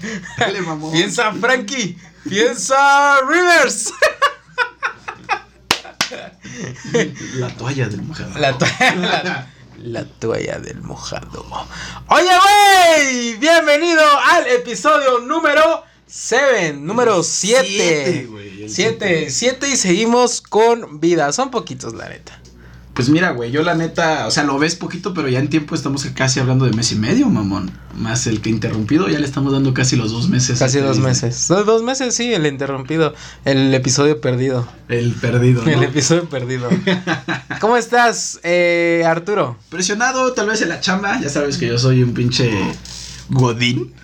Dale, mamón. Piensa Frankie. Piensa Rivers. La toalla del mojado. La toalla. La, la toalla del mojado. Oye, güey. Bienvenido al episodio número 7. Número 7. Siete, güey, el 7. 7 y seguimos con vida. Son poquitos, la neta. Pues mira, güey, yo la neta, o sea, lo ves poquito, pero ya en tiempo estamos casi hablando de mes y medio, mamón. Más el que interrumpido, ya le estamos dando casi los dos meses. Casi dos meses. Dos, dos meses, sí, el interrumpido. El episodio perdido. El perdido, ¿no? El episodio perdido. ¿Cómo estás, eh, Arturo? Presionado tal vez en la chamba, ya sabes que yo soy un pinche godín.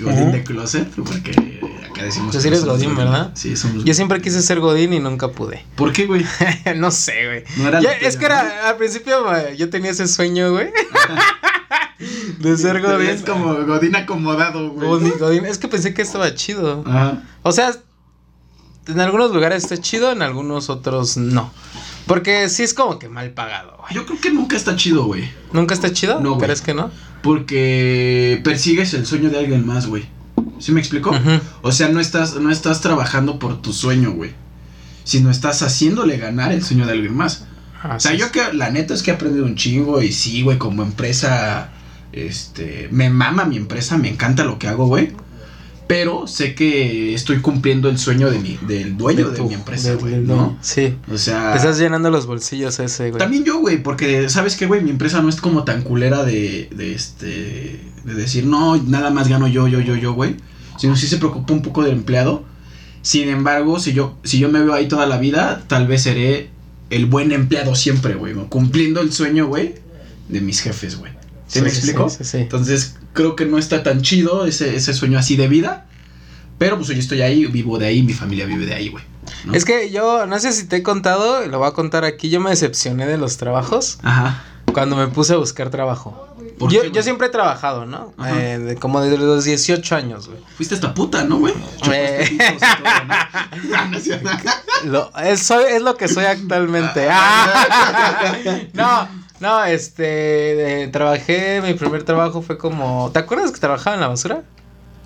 Godín de closet, porque acá decimos... Que eres godín, ¿verdad? Sí, somos Yo siempre quise ser Godín y nunca pude. ¿Por qué, güey? no sé, güey. No era Ya, es que era, al principio yo tenía ese sueño, güey. de ser Godín. como godín acomodado, güey. Godín, Godín. Es que pensé que estaba chido. Ajá. O sea, en algunos lugares está chido, en algunos otros no. Porque sí es como que mal pagado, güey. Yo creo que nunca está chido, güey. ¿Nunca está chido? No. ¿Crees que no? Porque persigues el sueño de alguien más, güey. ¿Sí me explico? Ujú. O sea, no estás, no estás trabajando por tu sueño, güey. Sino estás haciéndole ganar el sueño de alguien más. Ah, O sea, yo que la neta es que he aprendido un chingo y sí, güey, como empresa, este, me mama mi empresa, me encanta lo que hago, güey. Pero sé que estoy cumpliendo el sueño de mi, del dueño de, tu- mi empresa, de- güey, de- ¿no? Sí. O sea, Te estás llenando los bolsillos ese, güey. también yo, güey, porque sabes que, güey, mi empresa no es como tan culera de, de este, de decir, no, nada más gano yo, yo, yo, yo, güey. Sino sí se preocupa un poco del empleado. Sin embargo, si yo, si yo me veo ahí toda la vida, tal vez seré el buen empleado siempre, güey, cumpliendo el sueño, güey, de mis jefes, güey. ¿Sí, me explico? Sí, sí, sí. Entonces, creo que no está tan chido ese, ese sueño así de vida. Pero pues yo estoy ahí, vivo de ahí, mi familia vive de ahí, güey. ¿no? Es que yo, no sé si te he contado, lo voy a contar aquí, yo me decepcioné de los trabajos Ajá. cuando me puse a buscar trabajo. ¿Por Yo, qué, yo siempre he trabajado, ¿no? Eh, de- como desde los 18 años, güey. Fuiste esta puta, ¿no, güey? Eh. Ah. Lo, es, soy- es lo que soy actualmente. Ah. no, no, este, eh, trabajé, mi primer trabajo fue como, ¿te acuerdas que trabajaba en la basura?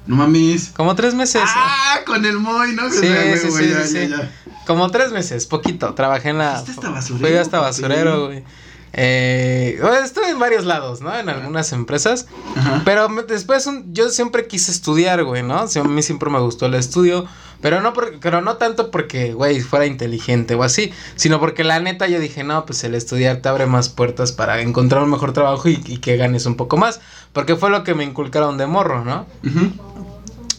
No mames. Como tres meses. Ah, con el Moy, ¿no? Sí, sea, sí, güey, sí, ya, sí, ya. Como tres meses, poquito. Trabajé en la. ¿Fuiste hasta basurero, Fui hasta basurero, güey. Eh, bueno, estuve en varios lados, ¿no? En algunas empresas. Ajá. Pero después un- yo siempre quise estudiar, güey, ¿no? A mí siempre me gustó el estudio. Pero no, por- pero no tanto porque, güey, fuera inteligente o así. Sino porque la neta yo dije, no, pues el estudiar te abre más puertas para encontrar un mejor trabajo y, y que ganes un poco más. Porque fue lo que me inculcaron de morro, ¿no?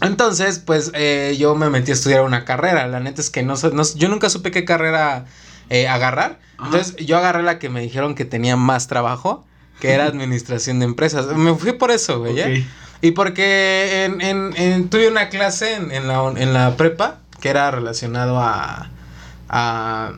Entonces, pues eh, yo me metí a estudiar una carrera. La neta es que no, sé- no yo nunca supe qué carrera eh, agarrar. Ajá. Entonces yo agarré la que me dijeron que tenía más trabajo, que era administración de empresas. Me fui por eso, güey. ¿eh? Y porque en, en- en- tuve una clase en, en la, en la prepa que era relacionado a, a...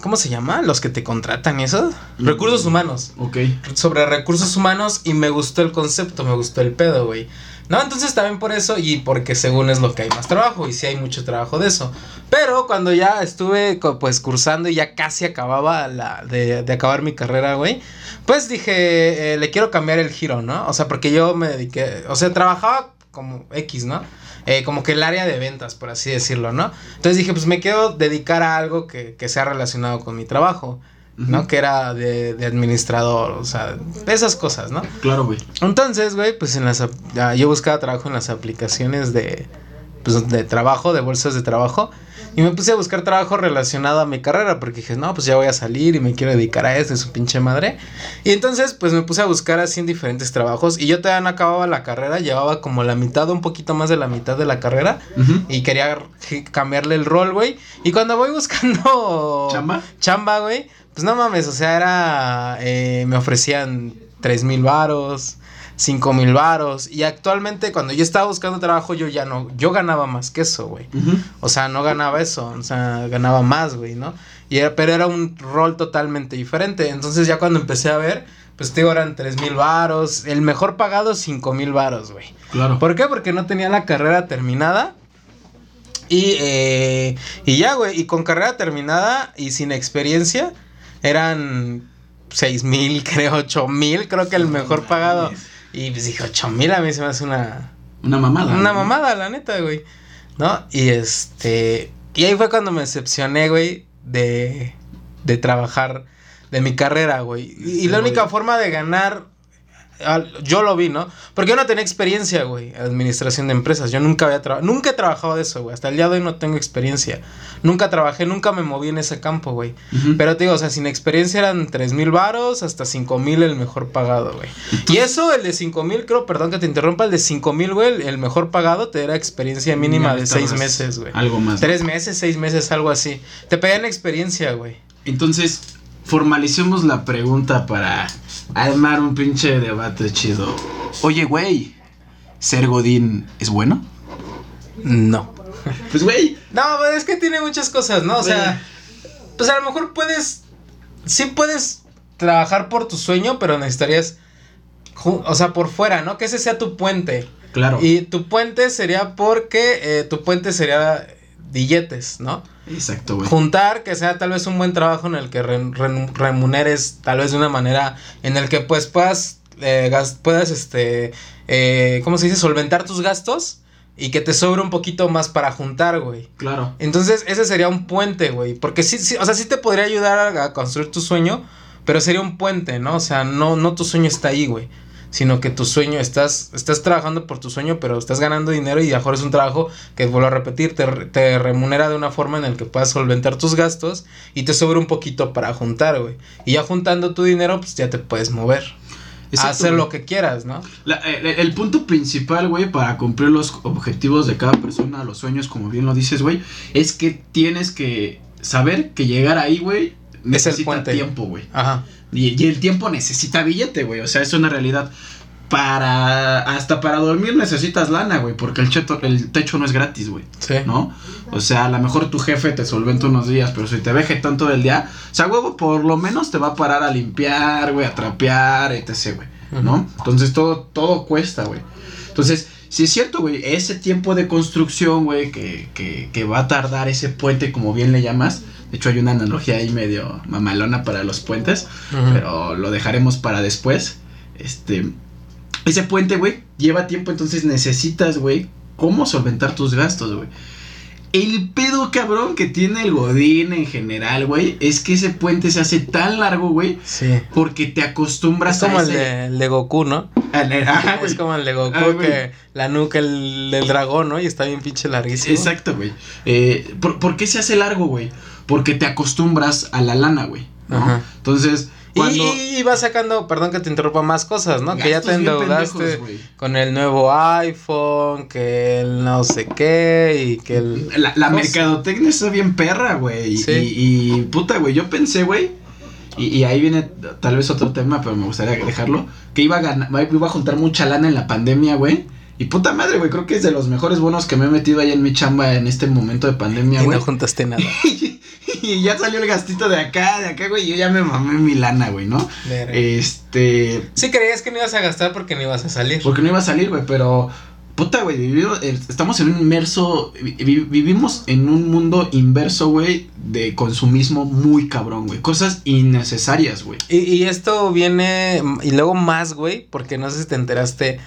¿Cómo se llama? Los que te contratan y eso. Recursos humanos Ok. sobre recursos humanos y me gustó el concepto, me gustó el pedo, güey. No, entonces también por eso y porque según es lo que hay más trabajo y sí hay mucho trabajo de eso. Pero cuando ya estuve pues cursando y ya casi acababa la de, de acabar mi carrera, güey, pues dije, eh, le quiero cambiar el giro, ¿no? O sea, porque yo me dediqué, o sea, trabajaba como X, ¿no? Eh, como que el área de ventas, por así decirlo, ¿no? Entonces dije, pues me quiero dedicar a algo que, que sea relacionado con mi trabajo. ¿No? Que era de, de administrador, o sea, esas cosas, ¿no? Claro, güey. Entonces, güey, pues en las ah, yo buscaba trabajo en las aplicaciones de pues de trabajo, de bolsas de trabajo y me puse a buscar trabajo relacionado a mi carrera porque dije, "No, pues ya voy a salir y me quiero dedicar a esto, es su pinche madre." Y entonces, pues me puse a buscar así en diferentes trabajos y yo todavía no acababa la carrera, llevaba como la mitad, un poquito más de la mitad de la carrera y quería cambiarle el rol, güey. Y cuando voy buscando ¿Chamba? chamba, güey, pues no mames, o sea, era, eh, me ofrecían tres mil varos, cinco mil varos. Y actualmente cuando yo estaba buscando trabajo, yo ya no, yo ganaba más que eso, güey. O sea, no ganaba eso, o sea, ganaba más, güey, ¿no? Y era, pero era un rol totalmente diferente. Entonces ya cuando empecé a ver, pues te digo, eran tres mil varos. El mejor pagado, cinco mil varos, güey. Claro. ¿Por qué? Porque no tenía la carrera terminada. Y, eh, y ya, güey, y con carrera terminada y sin experiencia, eran seis mil, creo, ocho mil, creo que el mejor pagado. Y pues dije, ocho mil a mí se me hace una, Una mamada. Una ¿no? mamada, la neta, güey. ¿No? Y este. Y ahí fue cuando me decepcioné, güey, de, de trabajar, de mi carrera, güey. Y, Sí, la única güey. forma de ganar, yo lo vi, ¿no? Porque yo no tenía experiencia, güey, administración de empresas. Yo nunca había trabajado, nunca he trabajado de eso, güey. Hasta el día de hoy no tengo experiencia. Nunca trabajé, nunca me moví en ese campo, güey. Pero te digo, o sea, sin experiencia eran tres mil varos hasta cinco mil el mejor pagado, güey. Y eso, el de cinco mil, creo, perdón que te interrumpa, el de cinco mil, güey, el, mejor pagado te era experiencia mínima de seis meses, güey. Algo más. Tres meses, seis meses, algo así. Te pedían experiencia, güey. Entonces, formalicemos la pregunta para armar un pinche debate chido. Oye, güey, ¿ser Godín es bueno? No. Pues, güey. No, pues es que tiene muchas cosas, ¿no? O sea, pues a lo mejor puedes, sí puedes trabajar por tu sueño, pero necesitarías, o sea, por fuera, ¿no? Que ese sea tu puente. Claro. Y tu puente sería porque eh, tu puente sería billetes, ¿no? Exacto, güey. Juntar, que sea tal vez un buen trabajo en el que re- re- remuneres tal vez de una manera en el que pues puedas, eh, gas- puedas, este, eh, ¿cómo se dice? Solventar tus gastos y que te sobre un poquito más para juntar, güey. Claro. Entonces, ese sería un puente, güey. Porque sí, sí, o sea, sí te podría ayudar a, a construir tu sueño, pero sería un puente, ¿no? O sea, no, no tu sueño está ahí, güey. Sino que tu sueño, estás, estás trabajando por tu sueño, pero estás ganando dinero y mejor es un trabajo que, vuelvo a repetir, te, te remunera de una forma en la que puedas solventar tus gastos y te sobra un poquito para juntar, güey. Y ya juntando tu dinero, pues ya te puedes mover. Exacto, a hacer lo que quieras, ¿no? La- el, el punto principal, güey, para cumplir los objetivos de cada persona, los sueños, como bien lo dices, güey, es que tienes que saber que llegar ahí, güey, necesita puente. tiempo, güey. Ajá. Y, y el tiempo necesita billete, güey. O sea, es una realidad. Para. Hasta para dormir necesitas lana, güey. Porque el, cheto, el techo no es gratis, güey. Sí. ¿No? O sea, a lo mejor tu jefe te solventa unos días, pero si te ve jetón todo el día, o sea, huevo, por lo menos te va a parar a limpiar, güey, a trapear, etc, güey. ¿No? Entonces todo, todo cuesta, güey. Entonces, si es cierto, güey, ese tiempo de construcción, güey, que, que, que va a tardar ese puente, como bien le llamas. De hecho, hay una analogía ahí medio mamalona para los puentes pero lo dejaremos para después. Este, ese puente, güey, lleva tiempo, entonces necesitas, güey, cómo solventar tus gastos, güey. El pedo cabrón que tiene el Godín en general, güey, es que ese puente se hace tan largo, güey, Sí. porque te acostumbras Es como a el ese... de, el de Goku, ¿no? güey. Es como el de Goku Ah, que la nuca el, dragón, ¿no? Y está bien pinche larguísimo. Exacto, güey. Eh, ¿por, por qué se hace largo, güey? Porque te acostumbras a la lana, güey. ¿no? Ajá. Entonces, Y, cuando... y, y vas sacando, perdón que te interrumpa, más cosas, ¿no? que ya te endeudaste pendejos, con el nuevo iPhone, que el no sé qué, y que el... La, la mercadotecnia está bien perra, güey. Sí. Y, y, puta, güey, yo pensé, güey. Y, y ahí viene tal vez otro tema, pero me gustaría dejarlo. Que iba a ganar, iba a juntar mucha lana en la pandemia, güey. Y puta madre, güey, creo que es de los mejores bonos que me he metido ahí en mi chamba en este momento de pandemia, Y güey. no juntaste nada. y ya salió el gastito de acá, de acá, güey. y Yo ya me mamé mi lana, güey, ¿no? Verga. Este. Sí creías que no ibas a gastar porque no ibas a salir. Porque no iba a salir, güey, pero. Puta, güey, eh, estamos en un inmerso. vi- vi- vivimos en un mundo inverso, güey, de consumismo muy cabrón, güey. Cosas innecesarias, güey. Y, y esto viene, y luego más, güey, porque no sé si te enteraste,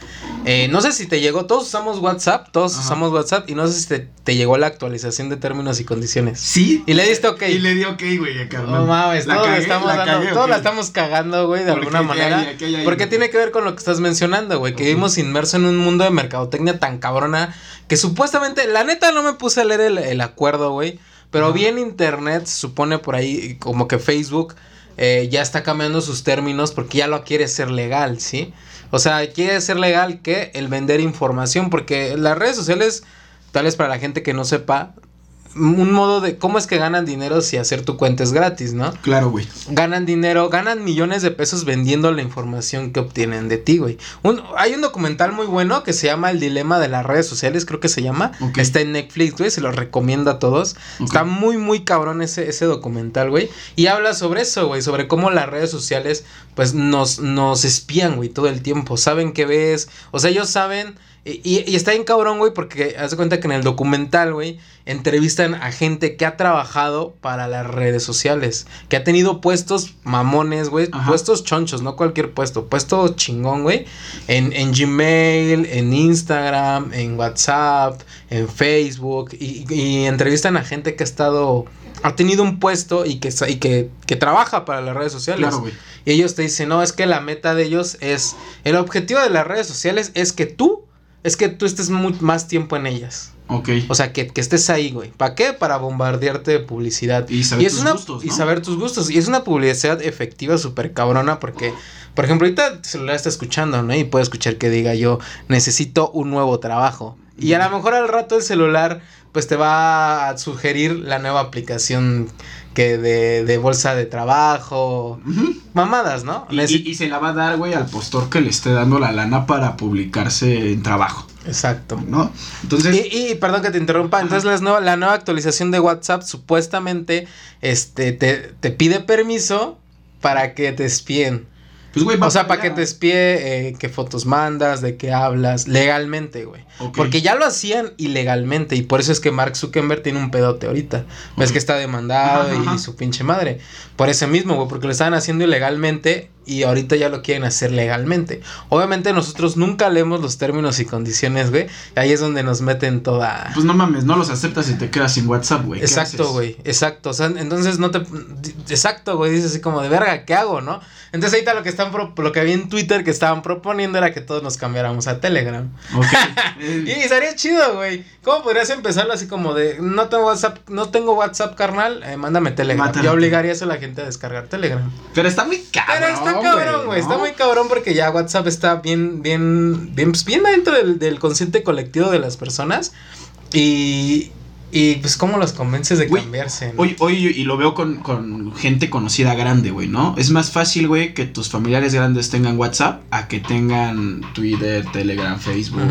eh, no sé si te llegó, todos usamos WhatsApp, todos Ajá. usamos WhatsApp, y no sé si te, te llegó la actualización de términos y condiciones. Sí. Y le diste ok. Y le di ok, güey, carnal. No mames, La todos, cagué, estamos la dando, cagué, todos la estamos cagando, güey, de Porque alguna manera. hay- aquí hay- porque tiene que ver con lo que estás mencionando, güey, que Ok. vivimos inmerso en un mundo de mercadotecnia tan cabrona que supuestamente, la neta no me puse a leer el, el acuerdo, güey, pero Ajá. vi en internet, se supone por ahí, como que Facebook eh, ya está cambiando sus términos porque ya lo quiere ser legal, ¿sí? O sea, quiere ser legal que el vender información, porque las redes sociales, tal vez para la gente que no sepa, un modo de cómo es que ganan dinero si hacer tu cuenta es gratis, ¿no? Claro, güey. Ganan dinero, ganan millones de pesos vendiendo la información que obtienen de ti, güey. Un- hay un documental muy bueno que se llama El dilema de las redes sociales, creo que se llama. Ok. Está en Netflix, güey, se lo recomiendo a todos. Está muy, muy cabrón ese, ese documental, güey. Y habla sobre eso, güey, sobre cómo las redes sociales, pues, nos, nos espían, güey, todo el tiempo. Saben qué ves, o sea, ellos saben Y, y, está bien cabrón, güey, porque haz de cuenta que en el documental, güey, entrevistan a gente que ha trabajado para las redes sociales, que ha tenido puestos mamones, güey, puestos chonchos, no cualquier puesto, puesto chingón, güey, en, en Gmail, en Instagram, en WhatsApp, en Facebook, y, y entrevistan a gente que ha estado ha tenido un puesto y que, y que, que trabaja para las redes sociales. Claro. Y ellos te dicen, no, es que la meta de ellos es, el objetivo de las redes sociales es que tú, es que tú estés más tiempo en ellas. Ok. O sea, que, que estés ahí, güey. ¿Para qué? Para bombardearte de publicidad. Y saber tus gustos. Y saber tus gustos. Y es una publicidad efectiva súper cabrona porque, por ejemplo, ahorita el celular está escuchando, ¿no? Y puede escuchar que diga yo, necesito un nuevo trabajo. Y a lo mejor al rato el celular pues te va a sugerir la nueva aplicación que de, de bolsa de trabajo, mamadas, ¿no? Y, y, se la va a dar, güey, al postor que le esté dando la lana para publicarse en trabajo. Exacto. ¿No? Entonces... Y, y perdón que te interrumpa, entonces la nueva, la nueva actualización de WhatsApp supuestamente este, te, te pide permiso para que te espíen. Pues, o sea, para que te espíe eh, qué fotos mandas, de qué hablas, legalmente, güey. Porque ya lo hacían ilegalmente y por eso es que Mark Zuckerberg tiene un pedote ahorita. Ves que está demandado y, su pinche madre. Por ese mismo, güey, porque lo estaban haciendo ilegalmente y ahorita ya lo quieren hacer legalmente. Obviamente nosotros nunca leemos los términos y condiciones, güey. Ahí es donde nos meten toda... Pues no mames, no los aceptas y te quedas sin WhatsApp, güey. Exacto, güey. Exacto. O sea, entonces no te... Exacto, güey. Dices así como de verga, ¿qué hago, no? Entonces ahorita lo que están... Lo que había en Twitter que estaban proponiendo era que todos nos cambiáramos a Telegram. Ok. y sería chido, güey. ¿Cómo podrías empezarlo así como de... No tengo WhatsApp, no tengo WhatsApp, carnal. Eh, mándame Telegram. Yo obligaría a la gente a descargar Telegram. Pero está muy caro. Pero está cabrón, güey. Está muy cabrón porque ya WhatsApp está bien, bien, bien, pues bien dentro del, del consciente colectivo de las personas. Y, y pues, ¿cómo los convences de cambiarse? Oye, y lo veo con, con gente conocida grande, güey, ¿no? Es más fácil, güey, que tus familiares grandes tengan WhatsApp a que tengan Twitter, Telegram, Facebook.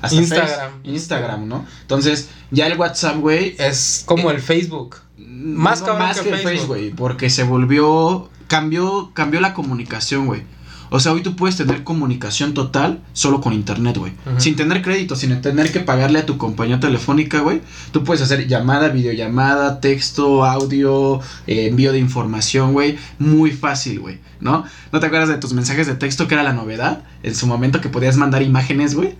hasta Instagram. Instagram, ¿no? Entonces, ya el WhatsApp, güey. Es como el Facebook. Más, más que, Facebook, güey. Porque se volvió. Cambió, cambió la comunicación, güey. O sea, hoy tú puedes tener comunicación total solo con internet, güey. Sin tener crédito, sin tener que pagarle a tu compañía telefónica, güey. Tú puedes hacer llamada, videollamada, texto, audio, eh, envío de información, güey. Muy fácil, güey, ¿no? ¿No te acuerdas de tus mensajes de texto que era la novedad? En su momento que podías mandar imágenes, güey.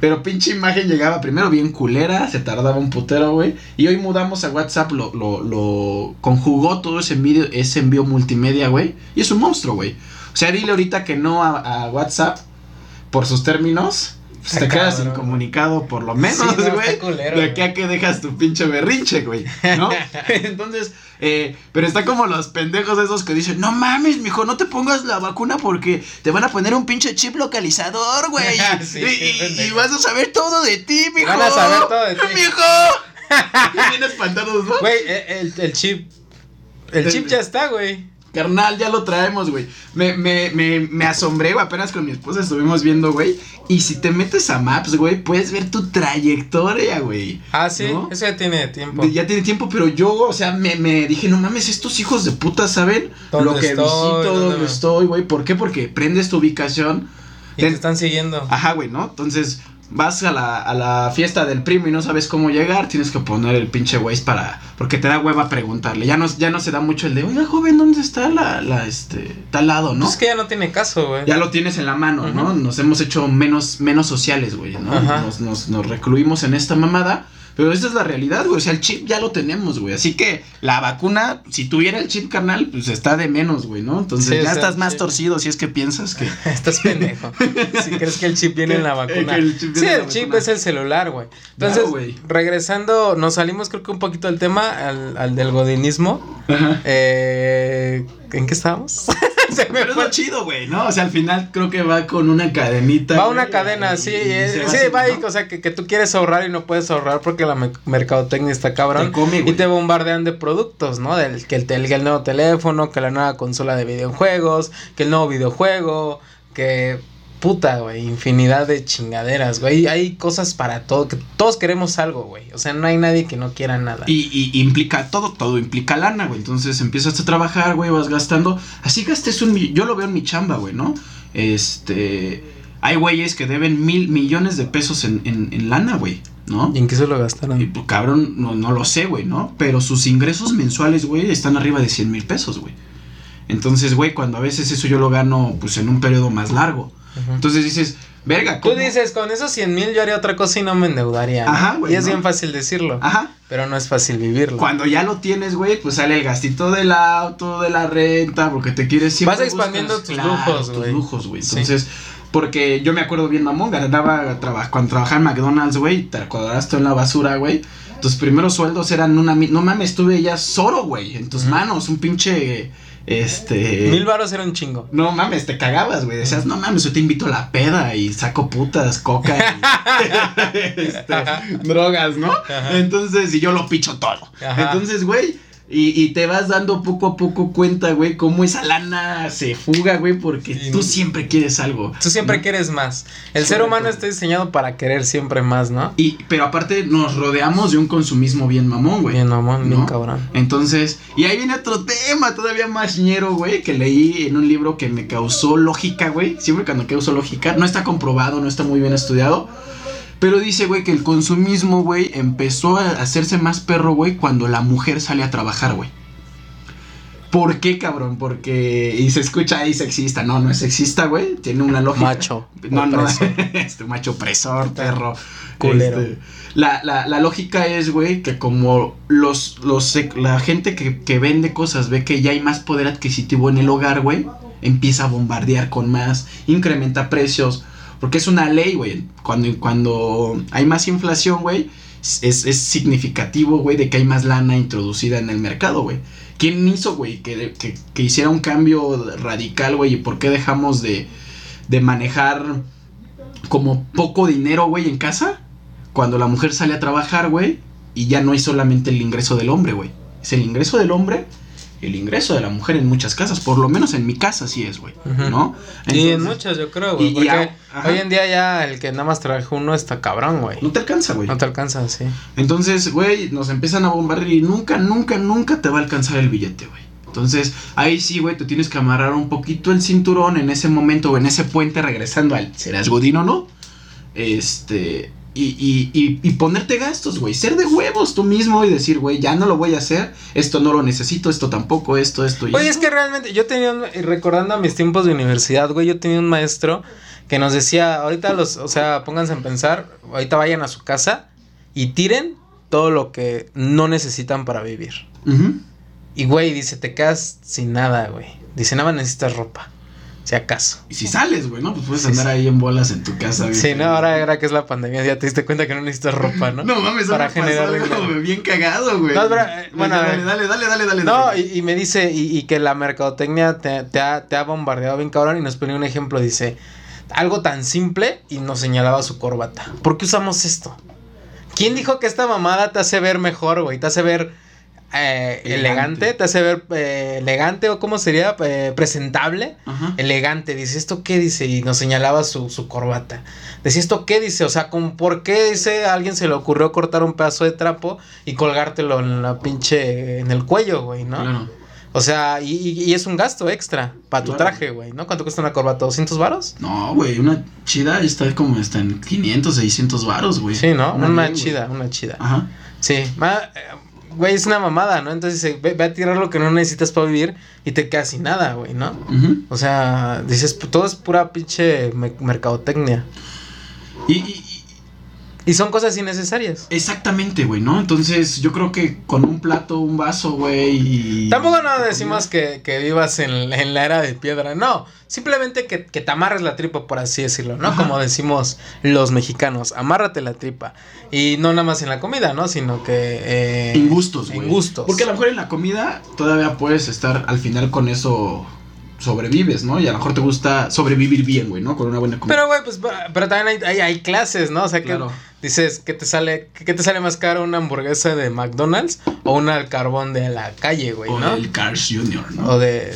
Pero pinche imagen llegaba primero bien culera, se tardaba un putero, güey. Y hoy mudamos a WhatsApp, lo, lo, lo conjugó todo ese envío, ese envío multimedia, güey. Y es un monstruo, güey. Sea, dile ahorita que no a, WhatsApp por sus términos. Pues te quedas incomunicado por lo menos, güey. de aquí a que dejas tu pinche berrinche, güey. ¿No? Entonces, eh, pero está como los pendejos esos que dicen, no mames, mijo, no te pongas la vacuna porque te van a poner un pinche chip localizador, güey. y, vas a saber todo de ti, mijo. Van a saber todo de ti. Mijo. Bien espantados, ¿no? Güey, el, el chip. El chip ya está, güey. Carnal, ya lo traemos, güey. Me, me, me, me asombré, güey. Apenas con mi esposa estuvimos viendo, güey. Y si te metes a Maps, güey, puedes ver tu trayectoria, güey. Ah, sí, eso ya tiene tiempo. Ya tiene tiempo, pero yo, o sea, me, me dije, no mames, estos hijos de puta saben lo que visito, dónde estoy, güey. ¿Por qué? Porque prendes tu ubicación. Y te están siguiendo. Ajá, güey, ¿no? Entonces, vas a la, a la fiesta del primo y no sabes cómo llegar, tienes que poner el pinche Waze para. Porque te da hueva preguntarle. Ya no, ya no se da mucho el de, oiga, joven, ¿dónde está la, la este, tal lado, no? Pues es que ya no tiene caso, güey. Ya lo tienes en la mano, ¿no? Nos hemos hecho menos, menos sociales, güey, ¿no? Nos, nos, nos recluimos en esta mamada. Pero esta es la realidad, güey. O sea, el chip ya lo tenemos, güey. Así que la vacuna, si tuviera el chip carnal, pues está de menos, güey, ¿no? Entonces ya estás más torcido si es que piensas que. estás pendejo. si crees que el chip viene en la vacuna. sí, el chip es el celular, güey. Entonces, regresando, nos salimos creo que un poquito del tema, al, al del godinismo. Ajá. Eh, ¿En qué estábamos? se me Pero fue. chido, güey, ¿no? O sea, al final creo que va con una cadenita. Va una cadena, sí. sí, va ahí, o sea, que, que, tú quieres ahorrar y no puedes ahorrar porque la mercadotecnia está cabrón. y te bombardean de productos, ¿no? Del, que, el, el nuevo teléfono, que la nueva consola de videojuegos, que el nuevo videojuego, que puta, güey, infinidad de chingaderas, güey. Hay cosas para todo, que todos queremos algo, güey. O sea, no hay nadie que no quiera nada. Y, y implica todo, todo implica lana, güey. Entonces empiezas a trabajar, güey, vas gastando. Así gastes un... Yo lo veo en mi chamba, güey, ¿no? Este... Hay güeyes que deben mil millones de pesos en, en, en lana, güey, ¿no? ¿Y en qué se lo gastaron? Y, pues, cabrón, no, no lo sé, güey, ¿no? Pero sus ingresos mensuales, güey, están arriba de 100 mil pesos, güey. Entonces, güey, cuando a veces eso yo lo gano, pues en un periodo más largo. Entonces dices, verga, Tú ¿cómo? dices, con esos 100 mil yo haría otra cosa y no me endeudaría. ¿no? Ajá, güey, Y es ¿no? bien fácil decirlo, Ajá. pero no es fácil vivirlo. Cuando ya lo tienes, güey, pues sale el gastito del auto, de la renta, porque te quieres siempre. Vas expandiendo tus lujos, güey. Tus lujos, güey. Sí. Entonces, porque yo me acuerdo bien, mamón, ganaba traba- cuando trabajaba en McDonald's, güey, te acordarás tú en la basura, güey. Tus primeros sueldos eran una. No mames, tuve ya solo, güey, en tus manos, un pinche. Este. Mil varos era un chingo. No mames, te cagabas, güey. Decías, no mames, yo te invito a la peda y saco putas, coca y este, drogas, ¿no? Ajá. Entonces, y yo lo picho todo. Ajá. Entonces, güey, y, y te vas dando poco a poco cuenta, güey, cómo esa lana se fuga, güey, porque Sí. tú siempre quieres algo. Tú siempre ¿no? quieres más. El ser humano está diseñado para querer siempre más, ¿no? Y, pero aparte nos rodeamos de un consumismo bien mamón, güey. Bien, mamón, bien cabrón. Entonces, y ahí viene otro tema todavía más ñero, güey, que leí en un libro que me causó lógica, güey. Siempre cuando causa lógica, no está comprobado, no está muy bien estudiado. Pero dice, güey, que el consumismo, güey, empezó a hacerse más perro, güey, cuando la mujer sale a trabajar, güey. ¿Por qué, cabrón? Porque. Y se escucha ahí sexista. No, no es sexista, güey. Tiene una lógica. Macho. No, no, este macho opresor, perro. Culero. Este, la, la, la lógica es, güey, que como los, los la gente que, que vende cosas ve que ya hay más poder adquisitivo en el hogar, güey, empieza a bombardear con más, incrementa precios, porque es una ley, güey. Cuando, cuando hay más inflación, güey, es, es significativo, güey, de que hay más lana introducida en el mercado, güey. ¿Quién hizo, güey, que, que, que hiciera un cambio radical, güey? ¿Y por qué dejamos de, de manejar como poco dinero, güey, en casa? Cuando la mujer sale a trabajar, güey, y ya no es solamente el ingreso del hombre, güey. Es el ingreso del hombre, el ingreso de la mujer en muchas casas. Por lo menos en mi casa sí es, güey. ¿No? y en Entonces, muchas, yo creo, güey. Porque hoy en día ya el que nada más trabaja uno está cabrón, güey. No te alcanza, güey. No te alcanza, sí. Entonces, güey, nos empiezan a bombardear y nunca, nunca, nunca te va a alcanzar el billete, güey. Entonces, ahí sí, güey, tú tienes que amarrar un poquito el cinturón en ese momento o en ese puente regresando al ¿serás godín o no? Este, y, y, y, y ponerte gastos, güey. Ser de huevos tú mismo y decir, güey, ya no lo voy a hacer, esto no lo necesito, esto tampoco, esto, esto y Oye, es que realmente yo tenía, un, recordando a mis tiempos de universidad, güey, yo tenía un maestro que nos decía, ahorita los, o sea, pónganse en pensar, ahorita vayan a su casa y tiren todo lo que no necesitan para vivir. Y, güey, dice, te quedas sin nada, güey. Dice, nada más necesitas ropa, si acaso. Y si sales, güey, ¿no? Pues puedes Sí, andar sí. ahí en bolas en tu casa, güey. Sí, no, ahora, ahora que es la pandemia, ya te diste cuenta que no necesitas ropa, ¿no? No mames, Para generar bien cagado, güey. No, pero, eh, bueno, dale, ver. dale, dale, dale, dale. No, dale. y, y me dice, y, y que la mercadotecnia te, te ha, te ha bombardeado bien cabrón y nos ponía un ejemplo, dice, algo tan simple y nos señalaba su corbata. ¿Por qué usamos esto? ¿Quién dijo que esta mamada te hace ver mejor, güey? Te hace ver eh, elegante. Elegante. te hace ver eh, elegante o cómo sería Eh, presentable. Ajá. Elegante, dice, ¿esto qué dice? Y nos señalaba su, su corbata. Decía, ¿esto qué dice? O sea, ¿con ¿por qué dice a alguien se le ocurrió cortar un pedazo de trapo y colgártelo en la pinche, en el cuello, güey, ¿no? Claro. O sea, y, y- es un gasto extra para tu Claro. traje, güey, ¿no? ¿Cuánto cuesta una corbata? ¿200 varos? No, güey, una chida está como está en 500, 600 varos, güey. Sí, ¿no? Una, bien, chida, una chida. Ajá. Sí, güey, es una mamada, ¿no? Entonces dice, ve, ve a tirar lo que no necesitas para vivir y te quedas sin nada, güey, ¿no? O sea, dices, "Pu- todo es pura pinche me- mercadotecnia. y, y- y- son cosas innecesarias. exactamente, güey, ¿no? Entonces, yo creo que con un plato, un vaso, güey. y- Tampoco no decimos que, que vivas en, en la era de piedra, no. Simplemente que, que te amarres la tripa, por así decirlo, ¿no? Ajá. Como decimos los mexicanos, amárrate la tripa. Y no nada más en la comida, ¿no? Sino que... eh, En gustos, güey. En gustos. Porque a lo mejor en la comida todavía puedes estar al final con eso sobrevives, ¿no? Y a lo mejor te gusta sobrevivir bien, güey, ¿no? Con una buena comida. Pero, güey, pues, pero también hay, hay, hay clases, ¿no? O sea, que Claro. Dices, que te sale que te sale más caro una hamburguesa de McDonald's o una al carbón de la calle, güey, o ¿no? el Cars Junior, ¿no? O de...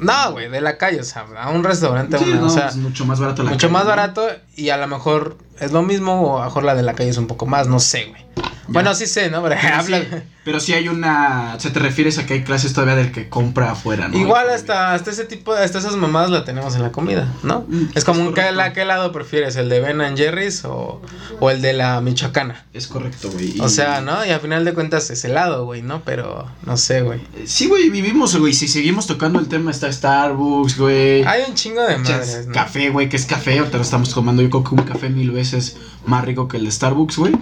No, güey, de la calle, o sea, a un restaurante, Sí, una, no, o sea... es mucho más barato la mucho calle, más ¿no? barato y a lo mejor es lo mismo o a lo mejor la de la calle es un poco más, no sé, güey. Bueno, sí sé, ¿no? Pero, Pero habla- sí, pero sí hay una. O sea, te refieres a que hay clases todavía del que compra afuera, ¿no? Igual hasta, hasta ese tipo, hasta esas mamadas la tenemos en la comida, ¿no? Mm, es como es un, ¿qué, la- ¿qué lado prefieres? ¿El de Ben and Jerry's o, o el de la Michoacana? Es correcto, güey. O sea, ¿no? Y al final de cuentas es helado, güey, ¿no? Pero no sé, güey. Eh, Sí, güey, vivimos, güey. Si seguimos tocando el tema, está Starbucks, güey. Hay un chingo de madres, ¿no? Café, güey, que es café. Ahorita lo estamos tomando. Yo creo que un café mil veces más rico que el de Starbucks, güey.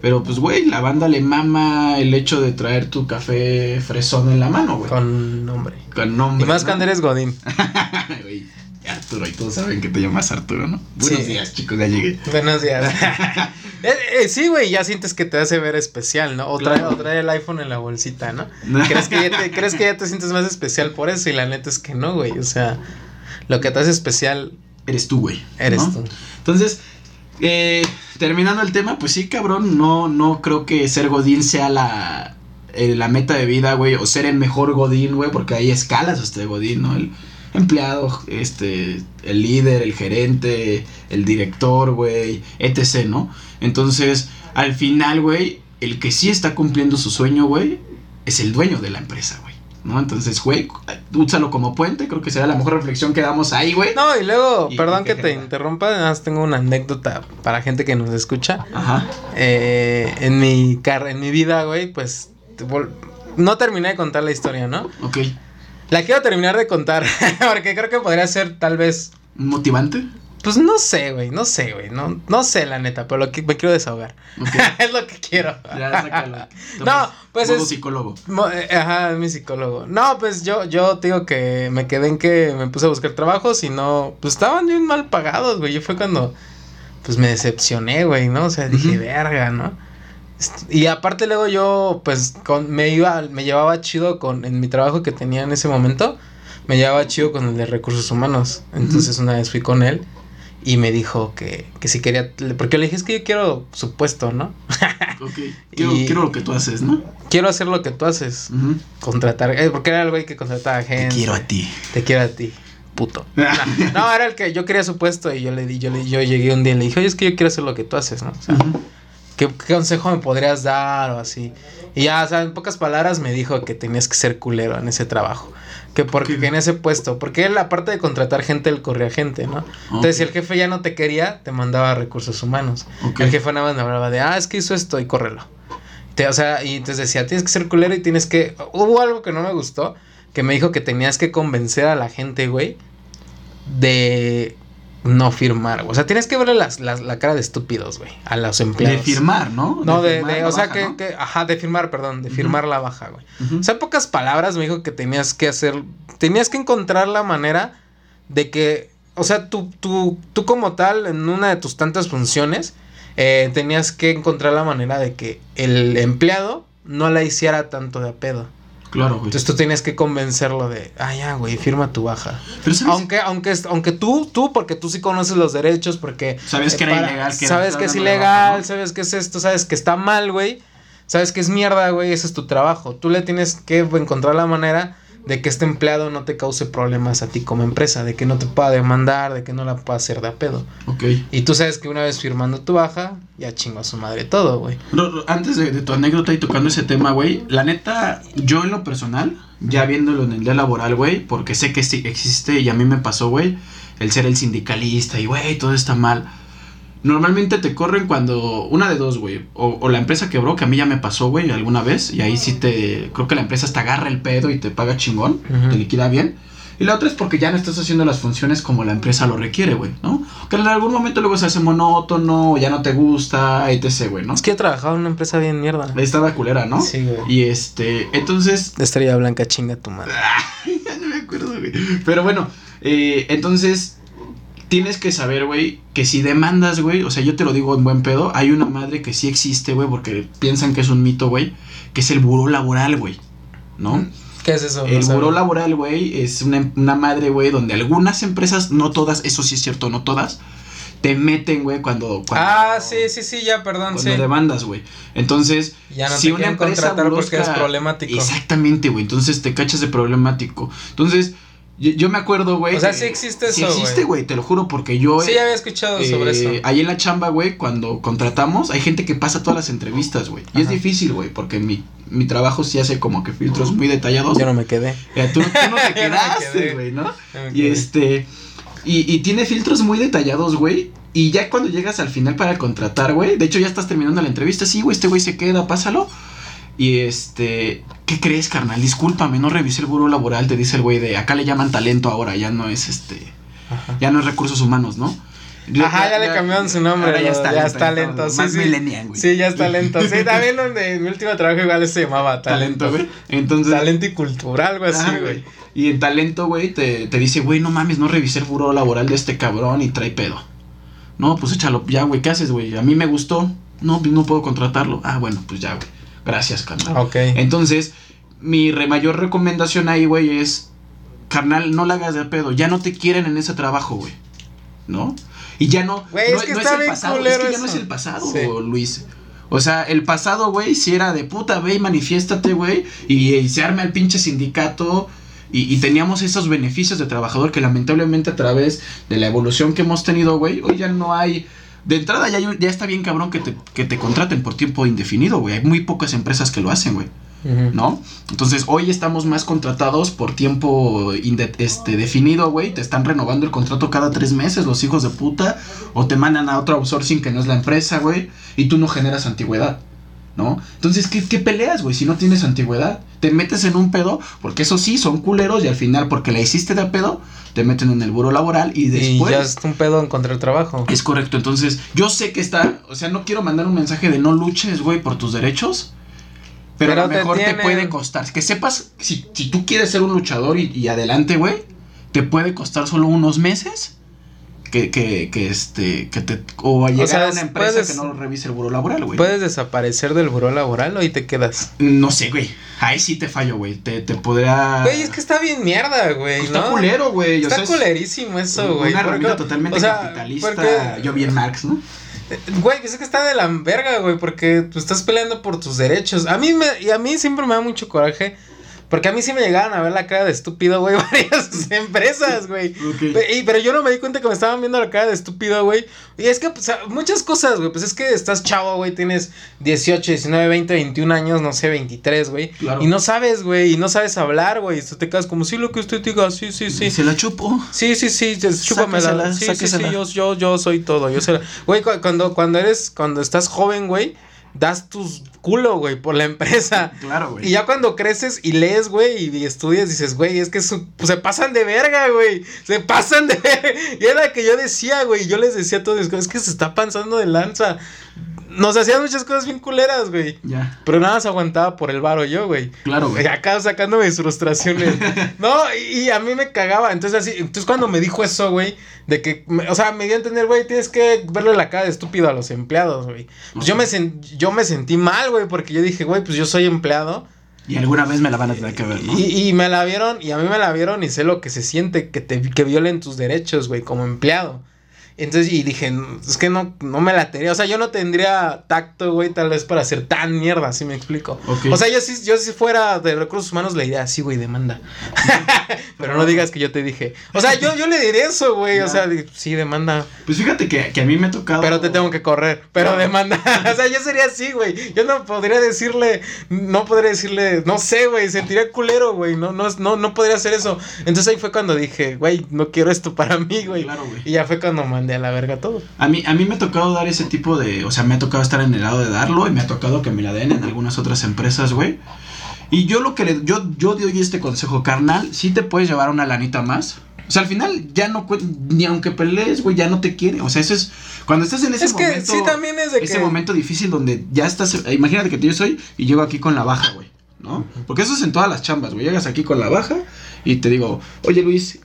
Pero pues, güey, la banda le mama el hecho de traer tu café fresón en la mano, güey. Con, Con nombre. nombre. Y más ¿no? cuando eres Godín. Güey, Arturo, y todos saben que te llamas Arturo, ¿no? Buenos días, chicos, ya llegué. Buenos días. Eh, eh, sí, güey, ya sientes que te hace ver especial, ¿no? O trae, Claro. o trae el iPhone en la bolsita, ¿no? ¿Crees que, ya te, ¿Crees que ya te sientes más especial por eso? Y la neta es que no, güey. O sea, lo que te hace especial Eres tú, güey. eres ¿no? tú. Entonces, eh, terminando el tema, pues sí, cabrón, no, no creo que ser Godín sea la, eh, la meta de vida, güey, o ser el mejor Godín, güey, porque hay escalas hasta de Godín, ¿no? El empleado, este, el líder, el gerente, el director, güey, etc., ¿no? Entonces, al final, güey, el que sí está cumpliendo su sueño, güey, es el dueño de la empresa, güey. ¿No? Entonces, güey, úsalo como puente, creo que será la mejor reflexión que damos ahí, güey. No, y luego, Y- perdón que te interrumpa, nada más tengo una anécdota para gente que nos escucha. Ajá. Eh, en mi car en mi vida, güey, pues no terminé de contar la historia, ¿no? Ok. La quiero terminar de contar, porque creo que podría ser tal vez, ¿Motivante? Pues no sé, güey, no sé, güey, no, no sé la neta, pero lo que me quiero desahogar. Es lo que quiero. ya, sácalo. No, pues es- psicólogo. Eh, Ajá, es mi psicólogo. No, pues yo, yo te digo que me quedé en que me puse a buscar trabajos y no, pues estaban bien mal pagados, güey. Yo fue cuando, pues me decepcioné, güey, ¿no? O sea, dije, verga, ¿no? Est- Y aparte luego yo, pues, con, me iba, me llevaba chido con, en mi trabajo que tenía en ese momento, me llevaba chido con el de recursos humanos. Entonces una vez fui con él y me dijo que, que si quería, porque le dije, es que yo quiero su puesto, ¿no? Ok. Quiero, Y- quiero lo que tú haces, ¿no? quiero hacer lo que tú haces. Contratar, eh, porque era el güey que contrataba Te gente. quiero a ti. Te quiero a ti, puto. No, no, era el que yo quería su puesto y yo le di, yo le, yo llegué un día y le dije, oye, es que yo quiero hacer lo que tú haces, ¿no? O sea. ¿qué, qué consejo me podrías dar o así? Y ya, o sea, en pocas palabras me dijo que tenías que ser culero en ese trabajo. Que porque en ese puesto, porque él aparte de contratar gente, él corría gente, ¿no? Entonces, si el jefe ya no te quería, te mandaba recursos humanos. El jefe nada más me hablaba de, ah, es que hizo esto y córrelo. Te- o sea, y entonces decía, tienes que ser culero y tienes que... Hubo algo que no me gustó, que me dijo que tenías que convencer a la gente, güey, de no firmar. güey. O sea, tienes que verle las, las- la cara de estúpidos, güey, a los De empleados. firmar, ¿no? No, de, de- o sea, baja, que, ¿no? que, ajá, de firmar, perdón, de firmar la baja, güey. O sea, en pocas palabras me dijo que tenías que hacer, tenías que encontrar la manera de que, o sea, tú, tú, tú como tal, en una de tus tantas funciones, eh, tenías que encontrar la manera de que el empleado no la hiciera tanto de a pedo. Claro, güey. Entonces tú tenías que convencerlo de, ah, ya, güey, firma tu baja. Pero ¿sabes? Aunque, aunque, aunque tú, tú, porque tú sí conoces los derechos, porque Sabes que eh, era para- ilegal. Que sabes era que es ilegal, baja, ¿no? sabes que es esto, sabes que está mal, güey. Sabes que es mierda, güey, ese es tu trabajo. Tú le tienes que encontrar la manera de que este empleado no te cause problemas a ti como empresa, de que no te pueda demandar, de que no la pueda hacer de a pedo. Ok. Y tú sabes que una vez firmando tu baja, ya chingo a su madre todo, güey. Antes de, de tu anécdota y tocando ese tema, güey, la neta, yo en lo personal, ya viéndolo en el día laboral, güey, porque sé que sí existe y a mí me pasó, güey, el ser el sindicalista y, güey, todo está mal. Normalmente te corren cuando, una de dos, güey, o, o la empresa quebró, que a mí ya me pasó, güey, alguna vez, y ahí sí te, creo que la empresa hasta agarra el pedo y te paga chingón, te liquida bien. Y la otra es porque ya no estás haciendo las funciones como la empresa lo requiere, güey, ¿no? Que en algún momento luego se hace monótono, ya no te guta, etc., güey, ¿no? Es que he trabajado en una empresa bien mierda. Estaba culera, ¿no? Sí, güey. Y este, entonces, Estrella Blanca, chinga tu madre. ya no me acuerdo, güey. Pero bueno, eh, entonces, tienes que saber, güey, que si demandas, güey, o sea, yo te lo digo en buen pedo, hay una madre que sí existe, güey, porque piensan que es un mito, güey, que es el buró laboral, güey, ¿no? ¿Qué es eso? El No buró laboral, güey, es una, una madre, güey, donde algunas empresas, no todas, eso sí es cierto, no todas, te meten, güey, cuando, cuando... Ah, sí, sí, sí, ya, perdón, Cuando sí. demandas, güey. Entonces, Ya no si te una empresa contratar porque es problemático. Exactamente, güey. Entonces te cachas de problemático. Entonces, Yo, yo me acuerdo, güey. O sea, que- sí existe Sí eso, existe, güey, te lo juro, porque yo. Sí, eh, ya había escuchado sobre eh, eso. Ahí en la chamba, güey, cuando contratamos, hay gente que pasa todas las entrevistas, güey. Y es difícil, güey, porque mi, mi trabajo sí hace como que filtros muy detallados. Yo no me quedé. Eh, tú, tú no te Yo no me quedaste, quedé. güey, ¿no? Y este. Y, y tiene filtros muy detallados, güey. Y ya cuando llegas al final para contratar, güey. De hecho, ya estás terminando la entrevista. Sí, güey, este güey se queda, pásalo. Y este. ¿Qué crees, carnal? Discúlpame, no revisé el buró laboral. Te dice el güey de. Acá le llaman talento ahora, ya no es este. Ajá. Ya no es recursos humanos, ¿no? Ajá, ya le cambiaron su nombre, ahora ya está ya lento. está lento, sí, Más sí. millennial, güey. Sí, ya está lento. Sí, también donde en mi último trabajo igual se llamaba talento. Talento, güey. Entonces. Talento y cultura, algo así, güey. Y en talento, güey, te, te dice, güey, no mames, no revisé el buró laboral de este cabrón y trae pedo. No, pues échalo, ya, güey, ¿qué haces, güey? A mí me gustó. No, pues no puedo contratarlo. Ah, bueno, pues ya, güey. Gracias, carnal. Ok. Entonces, mi re- mayor recomendación ahí, güey, es, carnal, no la hagas de pedo. Ya no te quieren en ese trabajo, güey. ¿No? Y ya no. Güey, no, es que no está el bien pasado. Es que ya no es el pasado, Sí. Luis. O sea, el pasado, güey, si era de puta, ve y manifiéstate, güey. Y, y se arma el pinche sindicato. Y, y teníamos esos beneficios de trabajador que lamentablemente a través de la evolución que hemos tenido, güey, hoy ya no hay. De entrada ya, ya está bien cabrón que te, que te contraten por tiempo indefinido, güey. Hay muy pocas empresas que lo hacen, güey. ¿no? Entonces, hoy estamos más contratados por tiempo este, definido, güey. Te están renovando el contrato cada tres meses, los hijos de puta. O te mandan a otro outsourcing que no es la empresa, güey. Y tú no generas antigüedad, ¿no? Entonces, ¿qué, qué peleas, güey? Si no tienes antigüedad. Te metes en un pedo, porque eso sí, son culeros. Y al final, porque la hiciste de pedo, te meten en el buro laboral. Y Y después... ya es un pedo encontrar trabajo. Es correcto, entonces yo sé que está, o sea, no quiero mandar un mensaje de no luches, güey, por tus derechos, pero, Pero a lo mejor te, tienen- puede costar, que sepas, si, si tú quieres ser un luchador y, y adelante, güey, te puede costar solo unos meses que, que, que este, que te, o a llegar sea, a una empresa puedes- que no revise el buro laboral, güey. ¿Puedes desaparecer del buró laboral o ahí te quedas? No sé, güey, ahí sí te fallo, güey, te, te podría... Güey, es que está bien mierda, güey, Está ¿no? culero, güey, o Está sea, culerísimo eso, güey. Una herramienta totalmente o sea, capitalista, porque- yo bien Marx, ¿no? Güey, es que está de la verga, güey, porque tú estás peleando por tus derechos. A mí me, y a mí siempre me da mucho coraje, porque a mí sí me llegaron a ver la cara de estúpido, güey, varias empresas, güey. Ok. Pe- y- pero yo no me di cuenta que me estaban viendo la cara de estúpido, güey. Y es que, pues, muchas cosas, güey. Pues es que estás chavo, güey. Tienes 18, 19, 20, 21 años, no sé, 23, güey. Claro. Y no sabes, güey. Y no sabes hablar, güey. Y te quedas como, sí, lo que usted diga, sí, sí, sí. Se la chupo. Sí, sí, sí, chúpamela. Sí, sí, sí, yo, yo, yo soy todo. Yo sé. Güey, cu- cuando, cuando eres, cuando estás joven, güey, das tus culo, güey, por la empresa. Claro, güey. Y ya cuando creces y lees, güey, y, estudias, dices, güey, es que su- pues, se pasan de verga, güey. Se pasan de verga. Y era que yo decía, güey, yo les decía a todos, es que se está pasando de lanza. Nos hacían muchas cosas bien culeras, güey. Ya, Pero nada más aguantaba por el varo yo, güey. claro, güey. Acá sacándome mis frustraciones. no, y, y a mí me cagaba. Entonces así, entonces cuando me dijo eso, güey, de que, me- o sea, me dio a entender, güey, tienes que verle la cara de estúpido a los empleados, güey. Pues yo, me sen- yo me sentí mal, güey, porque yo dije, güey, pues yo soy empleado. Y alguna vez me la van a tener que ver, ¿no? Y, y me la vieron, y a mí me la vieron y sé lo que se siente que te que violen tus derechos, güey, como empleado. Entonces, y dije, "No, es que no, no me la tenía. O sea, yo no tendría tacto, güey, tal vez para hacer tan mierda, así me explico. O sea, yo si, yo si fuera de recursos humanos le diría, sí, güey, demanda. Pero no digas que yo te dije. O sea, yo, yo le diré eso, güey. O sea, sí, demanda. Pues fíjate que, que a mí me ha tocado. Pero te tengo que correr. Pero No. demanda. o sea, yo sería así, güey. Yo no podría decirle, no podría decirle, no sé, güey, sentiría culero, güey. No, no, no, no podría hacer eso. Entonces ahí fue cuando dije, güey, no quiero esto para mí, güey. Claro, güey. Y ya fue cuando mandé a la verga todo. A mí, a mí me ha tocado dar ese tipo de. O sea, me ha tocado estar en el lado de darlo y me ha tocado que me la den en algunas otras empresas, güey. Y yo lo que le. Yo, yo doy este consejo, carnal. Sí te puedes llevar una lanita más. O sea, al final ya no. Ni aunque pelees, güey, ya no te quiere. O sea, eso es. Cuando estás en ese Es que momento. sí también es de ese que- momento difícil donde ya estás. Imagínate que yo soy y llego aquí con la baja, güey. ¿No? Porque eso es en todas las chambas, güey. Llegas aquí con la baja y te digo, oye Luis,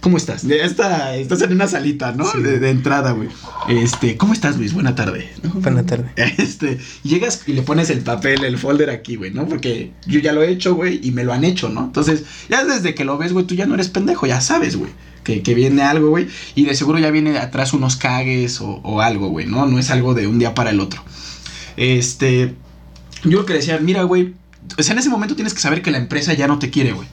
¿cómo estás? Ya está, estás en una salita, ¿no? Sí. De, de entrada, güey. Este, ¿cómo estás, Luis? Buena tarde. ¿no? Buena tarde. Este, llegas y le pones el papel, el folder aquí, güey, ¿no? Porque yo ya lo he hecho, güey, y me lo han hecho, ¿no? Entonces, ya desde que lo ves, güey, tú ya no eres pendejo, ya sabes, güey. Que, que viene algo, güey. Y de seguro ya viene de atrás unos cagues o, o algo, güey, ¿no? No es algo de un día para el otro. Este, yo lo que decía, mira, güey, o sea, en ese momento tienes que saber que la empresa ya no te quiere, güey.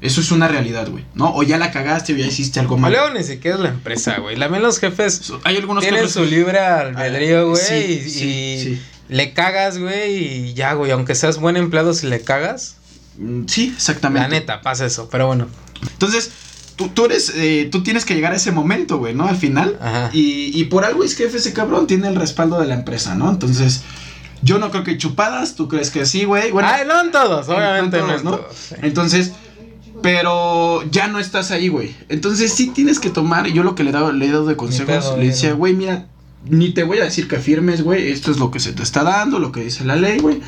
Eso es una realidad, güey, ¿no? O ya la cagaste o ya hiciste algo mal. Luego ni siquiera es la empresa, güey. También los jefes Hay algunos tienen que su libre albedrío, güey. Sí, y sí, y sí. le cagas, güey, y ya, güey. Aunque seas buen empleado, si le cagas, Mm, Sí, exactamente. la neta, pasa eso. Pero bueno, Entonces, tú, tú eres, eh, tú tienes que llegar a ese momento, güey, ¿no? Al final. Ajá. Y, y por algo es que ese cabrón tiene el respaldo de la empresa, ¿no? Entonces, yo no creo que chupadas, tú crees que sí, güey. Bueno, Ay, no en todos, obviamente en no en todos, ¿no? sí. entonces, pero ya no estás ahí, güey. Entonces, sí tienes que tomar, yo lo que le he dado, le he dado de consejos, pedo, le decía, güey. mira, ni te voy a decir que firmes, güey, esto es lo que se te está dando, lo que dice la ley, güey.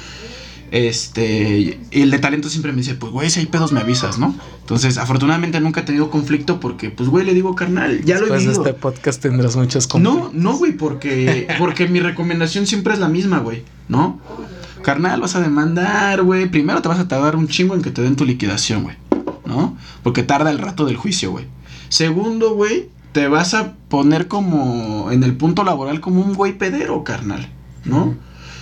Este, el de talento siempre me dice, pues, güey, si hay pedos me avisas, ¿no? Entonces, afortunadamente nunca he tenido conflicto porque, pues, güey, le digo, carnal, ya lo he Después de vivido. este podcast tendrás muchos No, conflictos. no, güey, porque, porque mi recomendación siempre es la misma, güey, ¿no? Carnal, vas a demandar, güey. Primero te vas a tardar un chingo en que te den tu liquidación, güey, ¿no? Porque tarda el rato del juicio, güey. Segundo, güey, te vas a poner como en el punto laboral como un güey pedero, carnal, ¿no?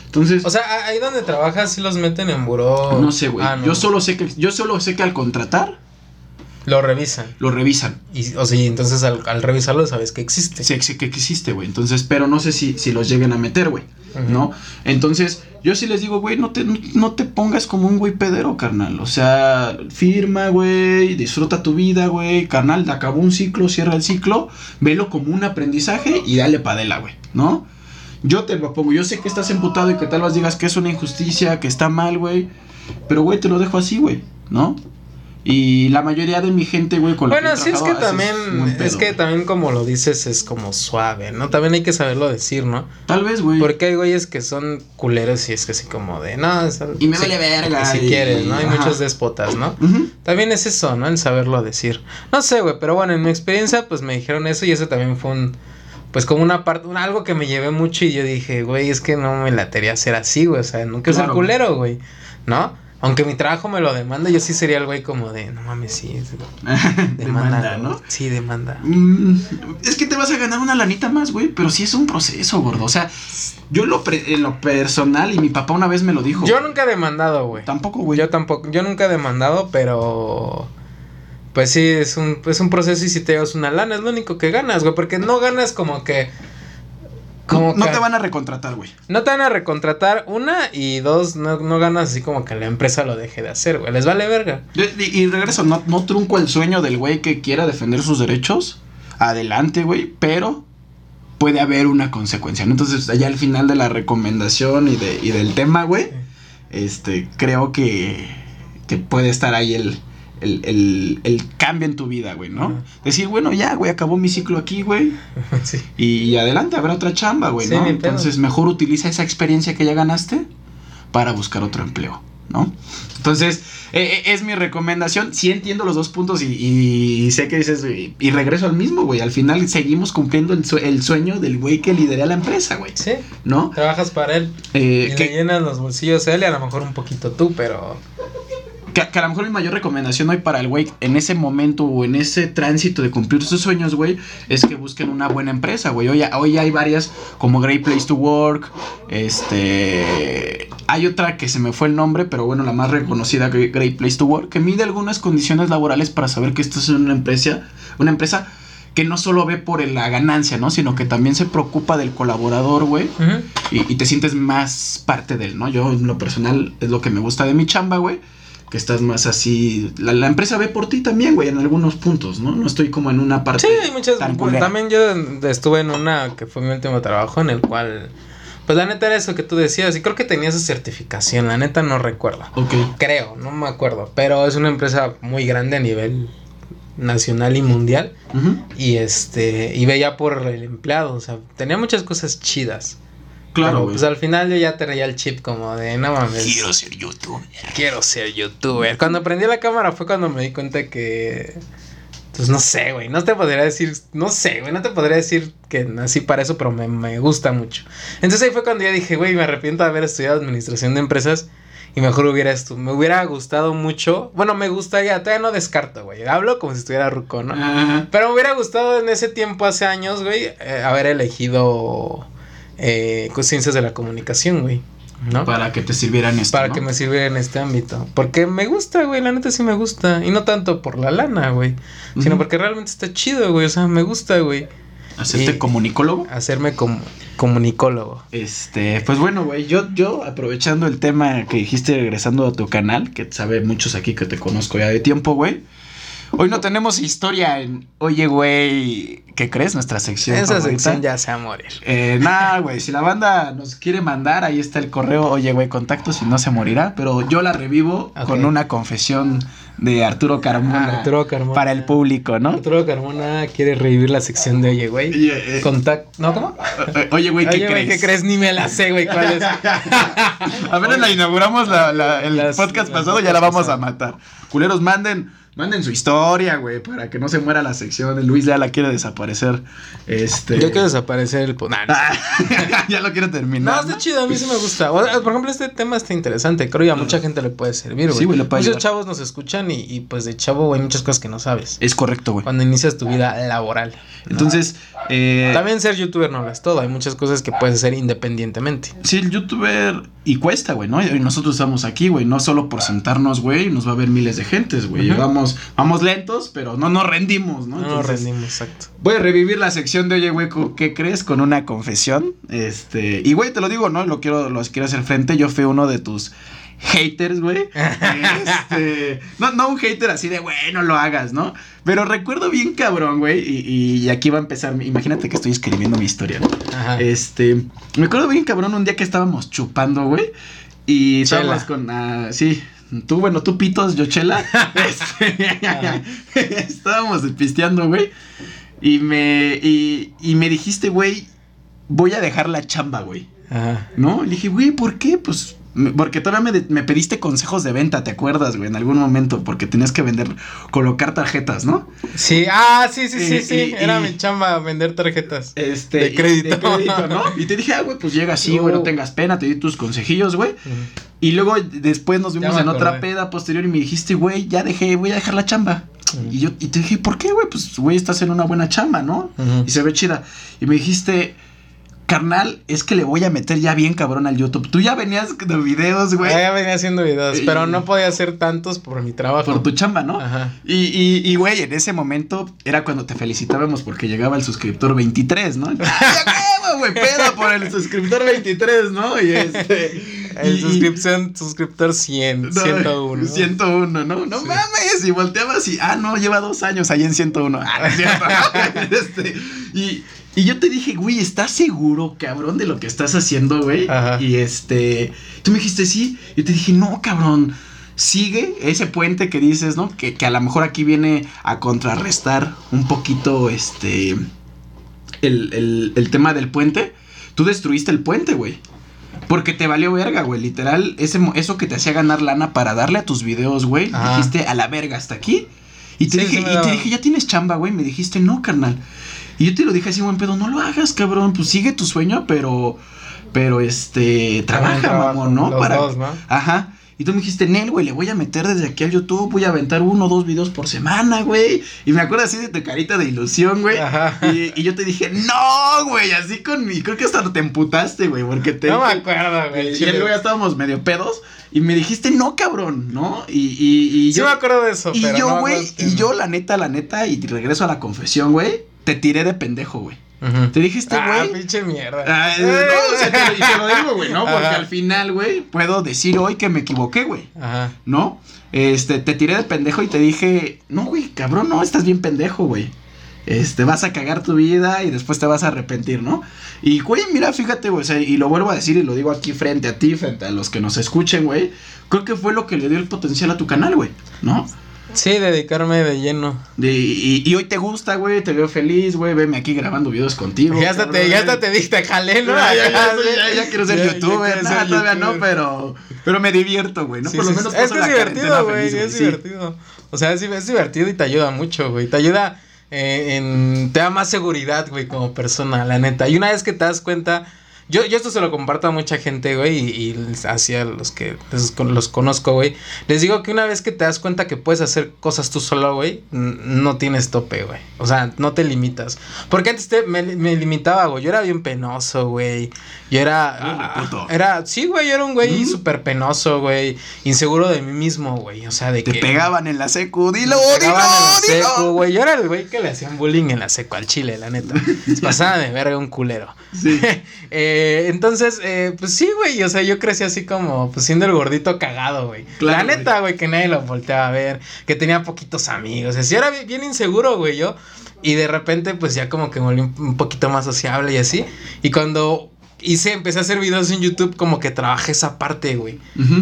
Entonces, O sea, ahí donde trabajas sí los meten en buró. no sé, güey. Ah, no. Yo solo sé que yo solo sé que al contratar Lo revisan. lo revisan. Y, o sea, y entonces al, al revisarlo sabes que existe. Sé, sé que existe, güey. Entonces, pero no sé si, si los lleguen a meter, güey. ¿No? Entonces, yo sí les digo, güey, no te, no te pongas como un güey pedero, carnal. O sea, firma, güey, disfruta tu vida, güey. Carnal, acabó un ciclo, cierra el ciclo, velo como un aprendizaje y dale padela, güey, ¿no? Yo te lo pongo, yo sé que estás emputado y que tal vez digas que es una injusticia, que está mal, güey. Pero, güey, te lo dejo así, güey, ¿no? Y la mayoría de mi gente, güey, con la Bueno, sí es que también, es que también como lo dices es como suave, ¿no? También hay que saberlo decir, ¿no? Tal vez, güey. Porque hay güeyes que son culeros y es que así como de, no, es- Y me si- vale verga, Si y- quieres, ¿no? Hay ajá. muchos déspotas, ¿no? También es eso, ¿no? El saberlo decir. No sé, güey, pero bueno, en mi experiencia, pues me dijeron eso y eso también fue un. Pues como una parte, un- algo que me llevé mucho y yo dije, güey, es que no me latería ser así, güey. O sea, nunca ser Claro. culero, güey. ¿No? Aunque mi trabajo me lo demanda, yo sí sería el güey como de, no mames, sí. es- Demanda, Demanda, ¿no? Sí, demanda. Mm, es que te vas a ganar una lanita más, güey, pero sí es un proceso, gordo. O sea, yo en lo, pre- en lo personal, y mi papá una vez me lo dijo. Yo nunca he demandado, güey. Tampoco, güey. Yo tampoco, yo nunca he demandado, pero pues sí, es un, es un proceso y si te llevas una lana, es lo único que ganas, güey, porque no ganas como que... Como no que- te van a recontratar, güey. No te van a recontratar, una, y dos, no, no ganas así como que la empresa lo deje de hacer, güey, les vale verga. Y, y- y regreso, no, no trunco el sueño del güey que quiera defender sus derechos. Adelante, güey, pero puede haber una consecuencia. ¿no? Entonces, allá al final de la recomendación y, de, y del tema, güey, este, creo que, que puede estar ahí el, el, el, el cambio en tu vida, güey, ¿no? Decir, bueno, ya, güey, acabó mi ciclo aquí, güey. sí. Y adelante, habrá otra chamba, güey, Sí, ¿no? Entonces, mejor utiliza esa experiencia que ya ganaste para buscar otro empleo, ¿no? Entonces, eh, eh, es mi recomendación. Sí entiendo los dos puntos y, y sé que dices, y, y regreso al mismo, güey. Al final seguimos cumpliendo el, sue- el sueño del güey que lidera la empresa, güey, Sí, ¿no? trabajas para él Eh, y que, le llenas los bolsillos él y a lo mejor un poquito tú, pero... que, que a lo mejor mi mayor recomendación hoy para el güey en ese momento o en ese tránsito de cumplir sus sueños, güey, es que busquen una buena empresa, güey. Hoy, hoy hay varias como Great Place to Work, este... Hay otra que se me fue el nombre, pero bueno, la más reconocida, Great Place to Work, que mide algunas condiciones laborales para saber que esto es una empresa, una empresa que no solo ve por la ganancia, ¿no? Sino que también se preocupa del colaborador, güey y te sientes más parte de él, ¿no? Yo en lo personal es lo que me gusta de mi chamba, güey. Que estás más así. La, la empresa ve por ti también, güey, en algunos puntos, ¿no? No estoy como en una parte. Sí, hay muchas. tan culera. también yo estuve en una que fue mi último trabajo en el cual. Pues la neta era eso que tú decías. Y creo que tenía esa certificación. La neta no recuerdo. Ok. Creo, no me acuerdo. Pero es una empresa muy grande a nivel nacional y mundial. Y este. Y veía por el empleado. O sea, tenía muchas cosas chidas. Claro, Pero, pues al final yo ya traía el chip como de no mames. Quiero ser youtuber. Quiero ser youtuber. Cuando prendí la cámara fue cuando me di cuenta que. Pues no sé, güey. No te podría decir. No sé, güey. No te podría decir que nací para eso, pero me, me gusta mucho. Entonces ahí fue cuando yo dije, güey, me arrepiento de haber estudiado administración de empresas. Y mejor hubiera esto. Me hubiera gustado mucho. Bueno, me gustaría. Todavía no descarto, güey. Hablo como si estuviera ruco, ¿no? Pero me hubiera gustado en ese tiempo, hace años, güey, eh, haber elegido eh, ciencias de la comunicación, güey. ¿no? Para que te sirviera en esto. Para ¿no? que me sirviera en este ámbito. Porque me gusta, güey, la neta sí me gusta. Y no tanto por la lana, güey. Sino porque realmente está chido, güey. O sea, me gusta, güey. Hacerte y- comunicólogo. Hacerme como comunicólogo. Este, pues bueno, güey, yo, yo aprovechando el tema que dijiste regresando a tu canal, que sabe muchos aquí que te conozco ya de tiempo, güey. Hoy no tenemos historia en Oye, güey, ¿qué crees? Nuestra sección. Esa favorita. sección ya se va a morir. Eh, nada, güey, si la banda nos quiere mandar, ahí está el correo, oye, güey, contacto, si no se morirá, pero yo la revivo con una confesión de Arturo Carmona Arturo Carmona. para el público, ¿no? Arturo Carmona quiere revivir la sección de Oye, güey. Eh, Contact... ¿No, cómo? oye, güey, ¿qué Oye, güey, crees? ¿qué crees? Ni me la sé, güey, ¿cuál es? Apenas la inauguramos la, la- el Las- podcast pasado, ya la vamos a matar. Culeros, manden, manden su historia, güey, para que no se muera la sección. Luis ya la quiere desaparecer. Este. Yo quiero desaparecer el... Nah, no. Ah, ya lo quiero No, terminar. está chido, a mí sí me gusta. O sea, por ejemplo, este tema está interesante. Creo que a mucha gente le puede servir, güey. Sí, güey, Muchos ayudar. chavos nos escuchan y, y, pues de chavo, güey, hay muchas cosas que no sabes. Es correcto, güey. Cuando inicias tu vida laboral. ¿no? Entonces, eh, También ser youtuber no lo es todo. Hay muchas cosas que puedes hacer independientemente. Sí, el youtuber y cuesta, güey, ¿no? Y nosotros estamos aquí, güey, no solo por sentarnos, güey, nos va a ver miles de gentes, güey. Vamos, vamos lentos, pero no nos rendimos, ¿no? No, nos rendimos, exacto. Voy a revivir la sección de Oye, güey, ¿con ¿qué crees? Con una confesión. Este, y güey, te lo digo, ¿no? Lo quiero, los quiero hacer frente. Yo fui uno de tus haters, güey. Este, no, no un hater así de, güey, no lo hagas, ¿no? Pero recuerdo bien cabrón, güey. Y, y aquí va a empezar. Imagínate que estoy escribiendo mi historia, ¿no? Ajá. Este, me acuerdo bien cabrón un día que estábamos chupando, güey. Y Chela. estábamos con, ah, sí, tú, bueno, tú pitos, yo chela. Este, estábamos pisteando, güey. Y me, y, y me dijiste, güey, voy a dejar la chamba, güey. Ajá. ¿No? Le dije, güey, ¿por qué? Pues, porque todavía me, me pediste consejos de venta, ¿te acuerdas, güey? En algún momento, porque tenías que vender, colocar tarjetas, ¿no? Sí, ah, sí, sí, sí, Y- sí. y- Era y- mi chamba vender tarjetas. Este, De crédito. de crédito, ¿no? Y te dije, ah, güey, pues llega así, güey, no tengas pena, te di tus consejillos, güey. Y luego después nos vimos en otra peda posterior y me dijiste, güey, ya dejé, voy a dejar la chamba. Y yo y te dije, ¿por qué, güey? Pues, güey, estás en una buena chamba, ¿no? Y se ve chida. Y me dijiste, carnal, es que le voy a meter ya bien cabrón al YouTube. Tú ya venías de videos, güey, ya venía haciendo videos, Y- pero no podía hacer tantos por mi trabajo. por tu chamba, ¿no? Ajá. Y, y, y, güey, en ese momento era cuando te felicitábamos porque llegaba el suscriptor 23, ¿no? ¡Ya güey! Peda por el suscriptor 23, ¿no? Y este... El suscripción, suscriptor 100, No, 101. 101, ¿no? No Sí. mames. Y volteabas y, ah, no, lleva dos años ahí en 101. Ah, no es cierto. Este, y, y yo te dije, güey, ¿estás seguro, cabrón, de lo que estás haciendo, güey? Ajá. Y este, tú me dijiste sí. Y te dije, no, cabrón. Sigue ese puente que dices, ¿no? Que, que a lo mejor aquí viene a contrarrestar un poquito este. El, el, el tema del puente. Tú destruiste el puente, güey. Porque te valió verga, güey. Literal, ese, eso que te hacía ganar lana para darle a tus videos, güey. Dijiste a la verga hasta aquí. Y te Sí, dije, y te dije, ya tienes chamba, güey. Me dijiste, no, carnal. Y yo te lo dije así, buen pedo, no lo hagas, cabrón. Pues sigue tu sueño, pero. Pero este. Trabaja, trabajo, mamón, ¿no? los dos, ¿no? Ajá. Y tú me dijiste, Nel, güey, le voy a meter desde aquí al YouTube, voy a aventar uno o dos videos por semana, güey. Y me acuerdo así de tu carita de ilusión, güey. Ajá. Y, y yo te dije, no, güey, así con mi. Creo que hasta te emputaste, güey, porque te. No me acuerdo, güey. y luego ya estábamos medio pedos. Y me dijiste, no, cabrón, ¿no? Y, y, y Sí yo. me acuerdo de eso, y pero yo, no güey, y yo, la neta, la neta, y regreso a la confesión, güey, te tiré de pendejo, güey. Te dije, este Ah, güey. pinche mierda. Ay, no, o sea, te lo, y te lo digo, güey, ¿no? Porque Ajá. al final, güey, puedo decir hoy que me equivoqué, güey. Ajá. ¿No? Este, te tiré de pendejo y te dije, no, güey, cabrón, no, estás bien pendejo, güey. Este, vas a cagar tu vida y después te vas a arrepentir, ¿no? Y, güey, mira, fíjate, güey, o sea, y lo vuelvo a decir y lo digo aquí frente a ti, frente a los que nos escuchen, güey. Creo que fue lo que le dio el potencial a tu canal, güey, ¿no? Sí, dedicarme de lleno. De- y, y hoy te gusta, güey, te veo feliz, güey, veme aquí grabando videos contigo. ya hasta te, ya hasta te diste jalé, ¿no? Ya, quiero ser youtuber. quieres Nah, ser todavía no, pero, pero me divierto, güey, ¿no? Sí, Por lo menos. Es que es divertido, güey. Es sí. divertido. O sea, es, es divertido y te ayuda mucho, güey. Te ayuda eh, en. Te da más seguridad, güey, como persona, la neta. Y una vez que te das cuenta Yo, yo esto se lo comparto a mucha gente, güey, y, y hacia los que los, los conozco, güey. Les digo que una vez que te das cuenta que puedes hacer cosas tú solo, güey, no tienes tope, güey. O sea, no te limitas. Porque antes te, me, me limitaba, güey. Yo era bien penoso, güey. Yo era... Ah, puto. Era, sí, güey, yo era un güey Ujú. súper penoso, güey. Inseguro de mí mismo, güey. O sea, de Te que... pegaban en la secu, dilo, Me dilo, en la dilo. secu, güey. Yo era el güey que le hacían bullying en la seco al chile, la neta. Pasaba de verga un culero. Sí. Eh, entonces, eh, pues sí, güey. O sea, yo crecí así como, pues siendo el gordito cagado, güey. Claro, la neta, güey, que nadie lo volteaba a ver. Que tenía poquitos amigos. Así era bien, inseguro, güey, yo. Y de repente, pues ya como que me volví un- poquito más sociable y así. Y cuando hice, empecé a hacer videos en YouTube, como que trabajé esa parte, güey.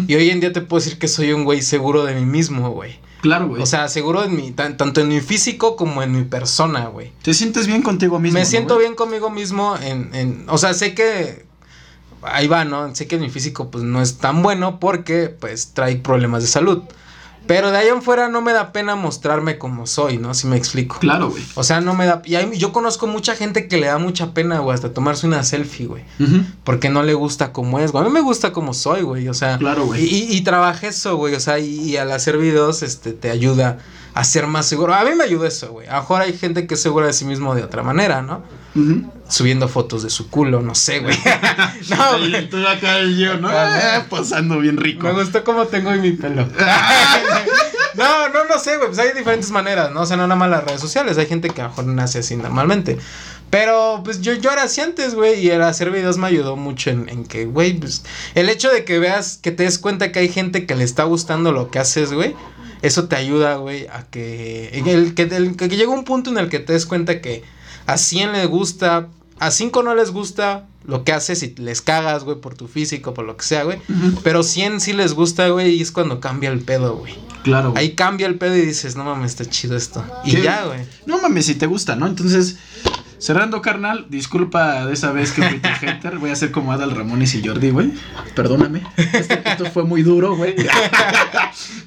Y hoy en día te puedo decir que soy un güey seguro de mí mismo, güey. Claro, güey. O sea, seguro en mi, tan- tanto en mi físico como en mi persona, güey. te sientes bien contigo mismo. Me ¿no, siento güey? bien conmigo mismo en, en, o sea, sé que, ahí va, ¿no? Sé que mi físico pues no es tan bueno porque pues trae problemas de salud. Pero de ahí en fuera no me da pena mostrarme como soy, ¿no? Si me explico. Claro, güey. O sea, no me da... Y hay- yo conozco mucha gente que le da mucha pena, güey, hasta tomarse una selfie, güey. Porque no le gusta como es, güey. A mí me gusta como soy, güey. O sea, Claro, güey. y, y, y trabajé eso, güey. O sea, y, y al hacer videos, este, te ayuda a ser más seguro. A mí me ayuda eso, güey. A lo mejor hay gente que es segura de sí mismo de otra manera, ¿no? Subiendo fotos de su culo, no sé, güey. no, güey. tú acá y yo, ¿no? Ajá. Ah, Posando bien rico. Me gustó cómo tengo hoy mi pelo. no, no, no sé, güey. Pues hay diferentes maneras, ¿no? O sea, no nada más las redes sociales. Hay gente que a lo mejor nace así normalmente. Pero, pues yo, yo era así antes, güey. Y el hacer videos me ayudó mucho en, en que, güey, pues. El hecho de que veas, que te des cuenta que hay gente que le está gustando lo que haces, güey. Eso te ayuda, güey, a que. en El, que, el, que llega un punto en el que te des cuenta que a 100 les gusta, a 5 no les gusta lo que haces y les cagas, güey, por tu físico, por lo que sea, güey. Pero 100 sí les gusta, güey, y es cuando cambia el pedo, güey. Claro, güey. Ahí cambia el pedo y dices, no mames, está chido esto. Y ya, güey. No mames, si te gusta, ¿no? Entonces, cerrando, carnal, disculpa de esa vez que fui tu hater. Voy a hacer como Adal Ramones y Jordi, güey. Perdóname. Esto, esto fue muy duro, güey.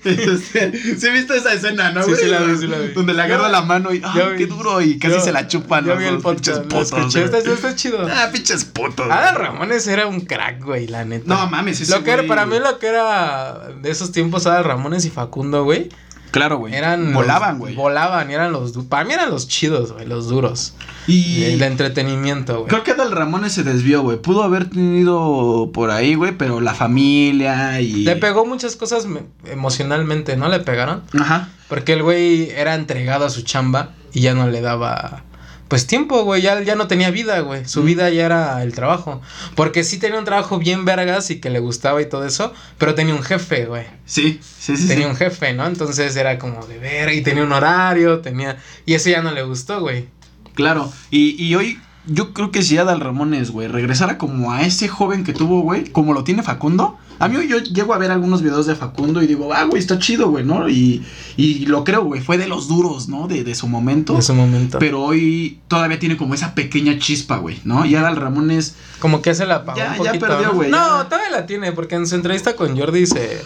Este, ¿Sí viste esa escena, no, Sí, güey? sí la vi, sí la vi. Donde le agarra Yo- la mano y, ¡ah, yo vi- qué duro! Y casi yo- se la chupan Yo vi el podcast, putos, escuché, está, está chido. Ah, pinches putos. Adal. Ramones era un crack, güey, la neta. No mames, ese Lo que era, para mí lo que era de esos tiempos Adal Ramones y Facundo, güey, Claro, güey. eran Volaban, güey. Volaban y eran los para mí eran los chidos, güey, los duros. Y El entretenimiento, güey. creo que Adal Ramones se desvió, güey. Pudo haber tenido por ahí, güey, pero la familia y. Le pegó muchas cosas me- emocionalmente, ¿no? Le pegaron. Ajá. Porque el güey era entregado a su chamba y ya no le daba pues tiempo, güey, ya, ya no tenía vida, güey. Su vida ya era el trabajo. Porque sí tenía un trabajo bien vergas y que le gustaba y todo eso, pero tenía un jefe, güey. Sí, sí, sí. Tenía sí. un jefe, ¿no? Entonces era como de ver y tenía un horario, tenía... Y eso ya no le gustó, güey. Claro. Y, y hoy, yo creo que si Adal Ramones, güey, regresara como a ese joven que tuvo, güey, como lo tiene Facundo. A mí yo llego a ver algunos videos de Facundo y digo, ah, güey, está chido, güey, ¿no? Y, y lo creo, güey, fue de los duros, ¿no? De, de su momento. En su momento. Pero hoy todavía tiene como esa pequeña chispa, güey, ¿no? Y Adal Ramones, Como que se la apagó Ya- un ya poquito. perdió, ¿no? güey, No, ya. todavía la tiene, porque en su entrevista con Jordi se,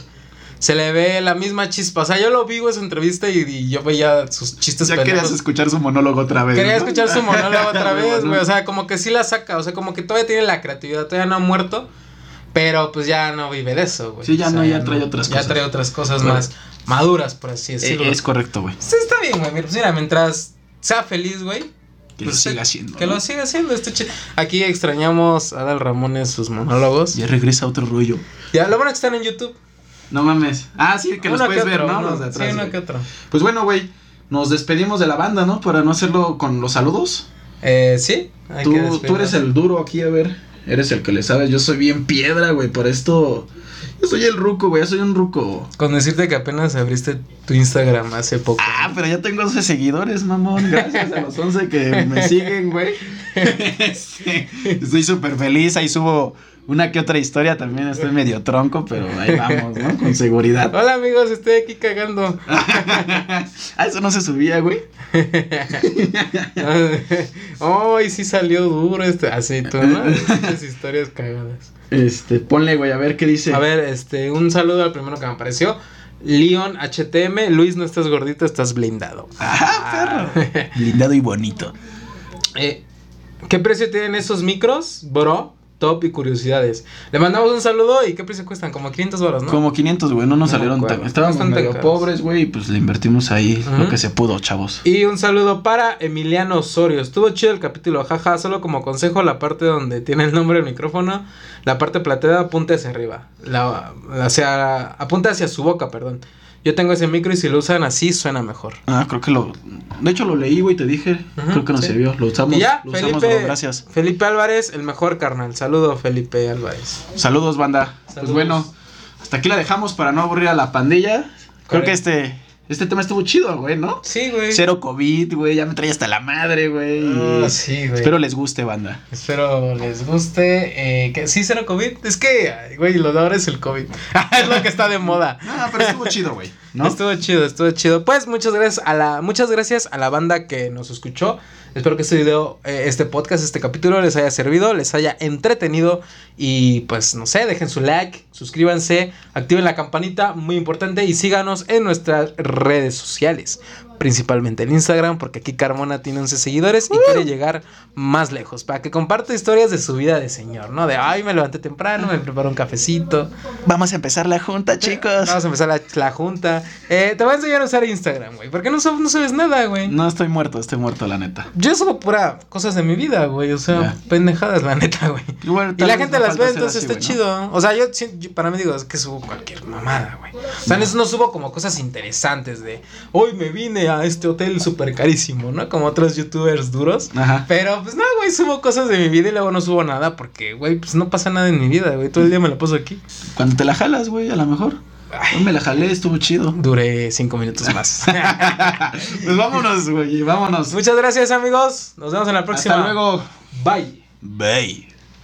se le ve la misma chispa. O sea, yo lo vi en su entrevista y, y yo veía sus chistes ya querías pendejos. escuchar su monólogo otra vez. Quería ¿no? escuchar su monólogo otra Güey, vez, güey. O sea, como que sí la saca. O sea, como que todavía tiene la creatividad, todavía no ha muerto. Pero pues ya no vive de eso, güey. Sí, ya O sea, no, ya trae otras Ya cosas. trae otras cosas Bueno. más maduras, por así Eh, decirlo. es correcto, güey. Sí, está bien, güey. Mira, pues mira, mientras sea feliz, güey. Que pues, lo siga eh, haciendo. Que ¿no? lo siga haciendo. Este chi- Aquí extrañamos a Adal Ramones sus monólogos. Ya regresa otro rollo. Ya, lo bueno es que están en YouTube. No mames. Ah, sí, que los puedes ver, otro, ¿no? uno- Los de atrás. Sí, uno que otro. Pues bueno, güey. Nos despedimos de la banda, ¿no? Para no hacerlo con los saludos. Eh, sí. hay Tú, tú eres el duro aquí, a ver. Eres el que le sabes. Yo soy bien piedra, güey. Por esto. Yo soy el ruco, güey. Yo soy un ruco. Con decirte que apenas abriste tu Instagram hace poco. Ah, pero ya tengo 12 seguidores, mamón. Gracias a los 11 que me siguen, güey. Estoy súper feliz. Ahí subo una que otra historia. También estoy medio tronco, pero ahí vamos, ¿no? Con seguridad. Hola amigos, estoy aquí cagando. Ah, eso no se subía, güey. Ay, sí salió duro este. Así tú, ¿no? Estas historias cagadas. Este, ponle, güey, a ver qué dice. A ver, este, un saludo al primero que me apareció. Leon HTM, Luis, no estás gordito, estás blindado. Ah, Blindado y bonito. Eh, ¿Qué precio tienen esos micros, bro? Top y curiosidades. Le mandamos un saludo y ¿qué precio cuestan? Como 500 baros, ¿no? Como 500, güey, no nos No salieron tan... Estábamos Bastante medio caros. pobres, güey, y pues le invertimos ahí lo que se pudo, chavos. Y un saludo para Emiliano Osorio. Estuvo chido el capítulo, jaja. Solo como consejo, la parte donde tiene el nombre del micrófono, la parte plateada apunte hacia arriba. La, hacia, apunte hacia su boca, perdón. Yo tengo ese micro y si lo usan así suena mejor. Ah, creo que lo... De hecho, lo leí, güey, te dije. Creo que nos sí. sirvió. Lo usamos, y ya, lo usamos, Felipe, bro, gracias. Felipe Álvarez, el mejor carnal. Saludo, Felipe Álvarez. Saludos, banda. Pues bueno, hasta aquí la dejamos para no aburrir a la pandilla. Creo Correcto. que este, este tema estuvo chido, güey, ¿no? Sí, güey. Cero COVID, güey, ya me trae hasta la madre, güey. Ah, sí, güey. Espero les guste, banda. Espero les guste. Eh, que sí, cero COVID. Es que, güey, lo de ahora es el COVID. es lo que está de moda. No, pero estuvo chido, güey, ¿no? Estuvo chido, estuvo chido. Pues muchas gracias a la, muchas gracias a la banda que nos escuchó. Espero que este video, eh, este podcast, este capítulo les haya servido, les haya entretenido. Y pues no sé, dejen su like, suscríbanse, activen la campanita, muy importante. Y síganos en nuestras redes sociales. Principalmente en Instagram, porque aquí Carmona tiene 11 seguidores y quiere llegar más lejos. Para que comparte historias de su vida de señor, ¿no? De, ay, me levanté temprano, me preparé un cafecito. Vamos a empezar la junta, chicos. Vamos a empezar la, la junta. Eh, te voy a enseñar a usar Instagram, güey. ¿Por qué no, no subes nada, güey? No, estoy muerto, estoy muerto, la neta. Yo subo pura cosas de mi vida, güey. O sea, pendejadas, la neta, güey. Y, bueno, Y tal la gente las ve, entonces así, está chido. O sea, yo, para mí digo, es que subo cualquier mamada, güey. O sea, no, no subo como cosas interesantes de, hoy me vine a este hotel súper carísimo, ¿no? Como otros youtubers duros. Ajá. Pero, pues no, güey, subo cosas de mi vida y luego no subo nada porque, güey, pues no pasa nada en mi vida, güey. Todo el día me la paso aquí. Cuando te la jalas, güey, a lo mejor. Ay. Me la jalé, estuvo chido. Duré cinco minutos más. pues vámonos, güey, vámonos. Muchas gracias, amigos. Nos vemos en la próxima. Hasta luego. Bye. Bye.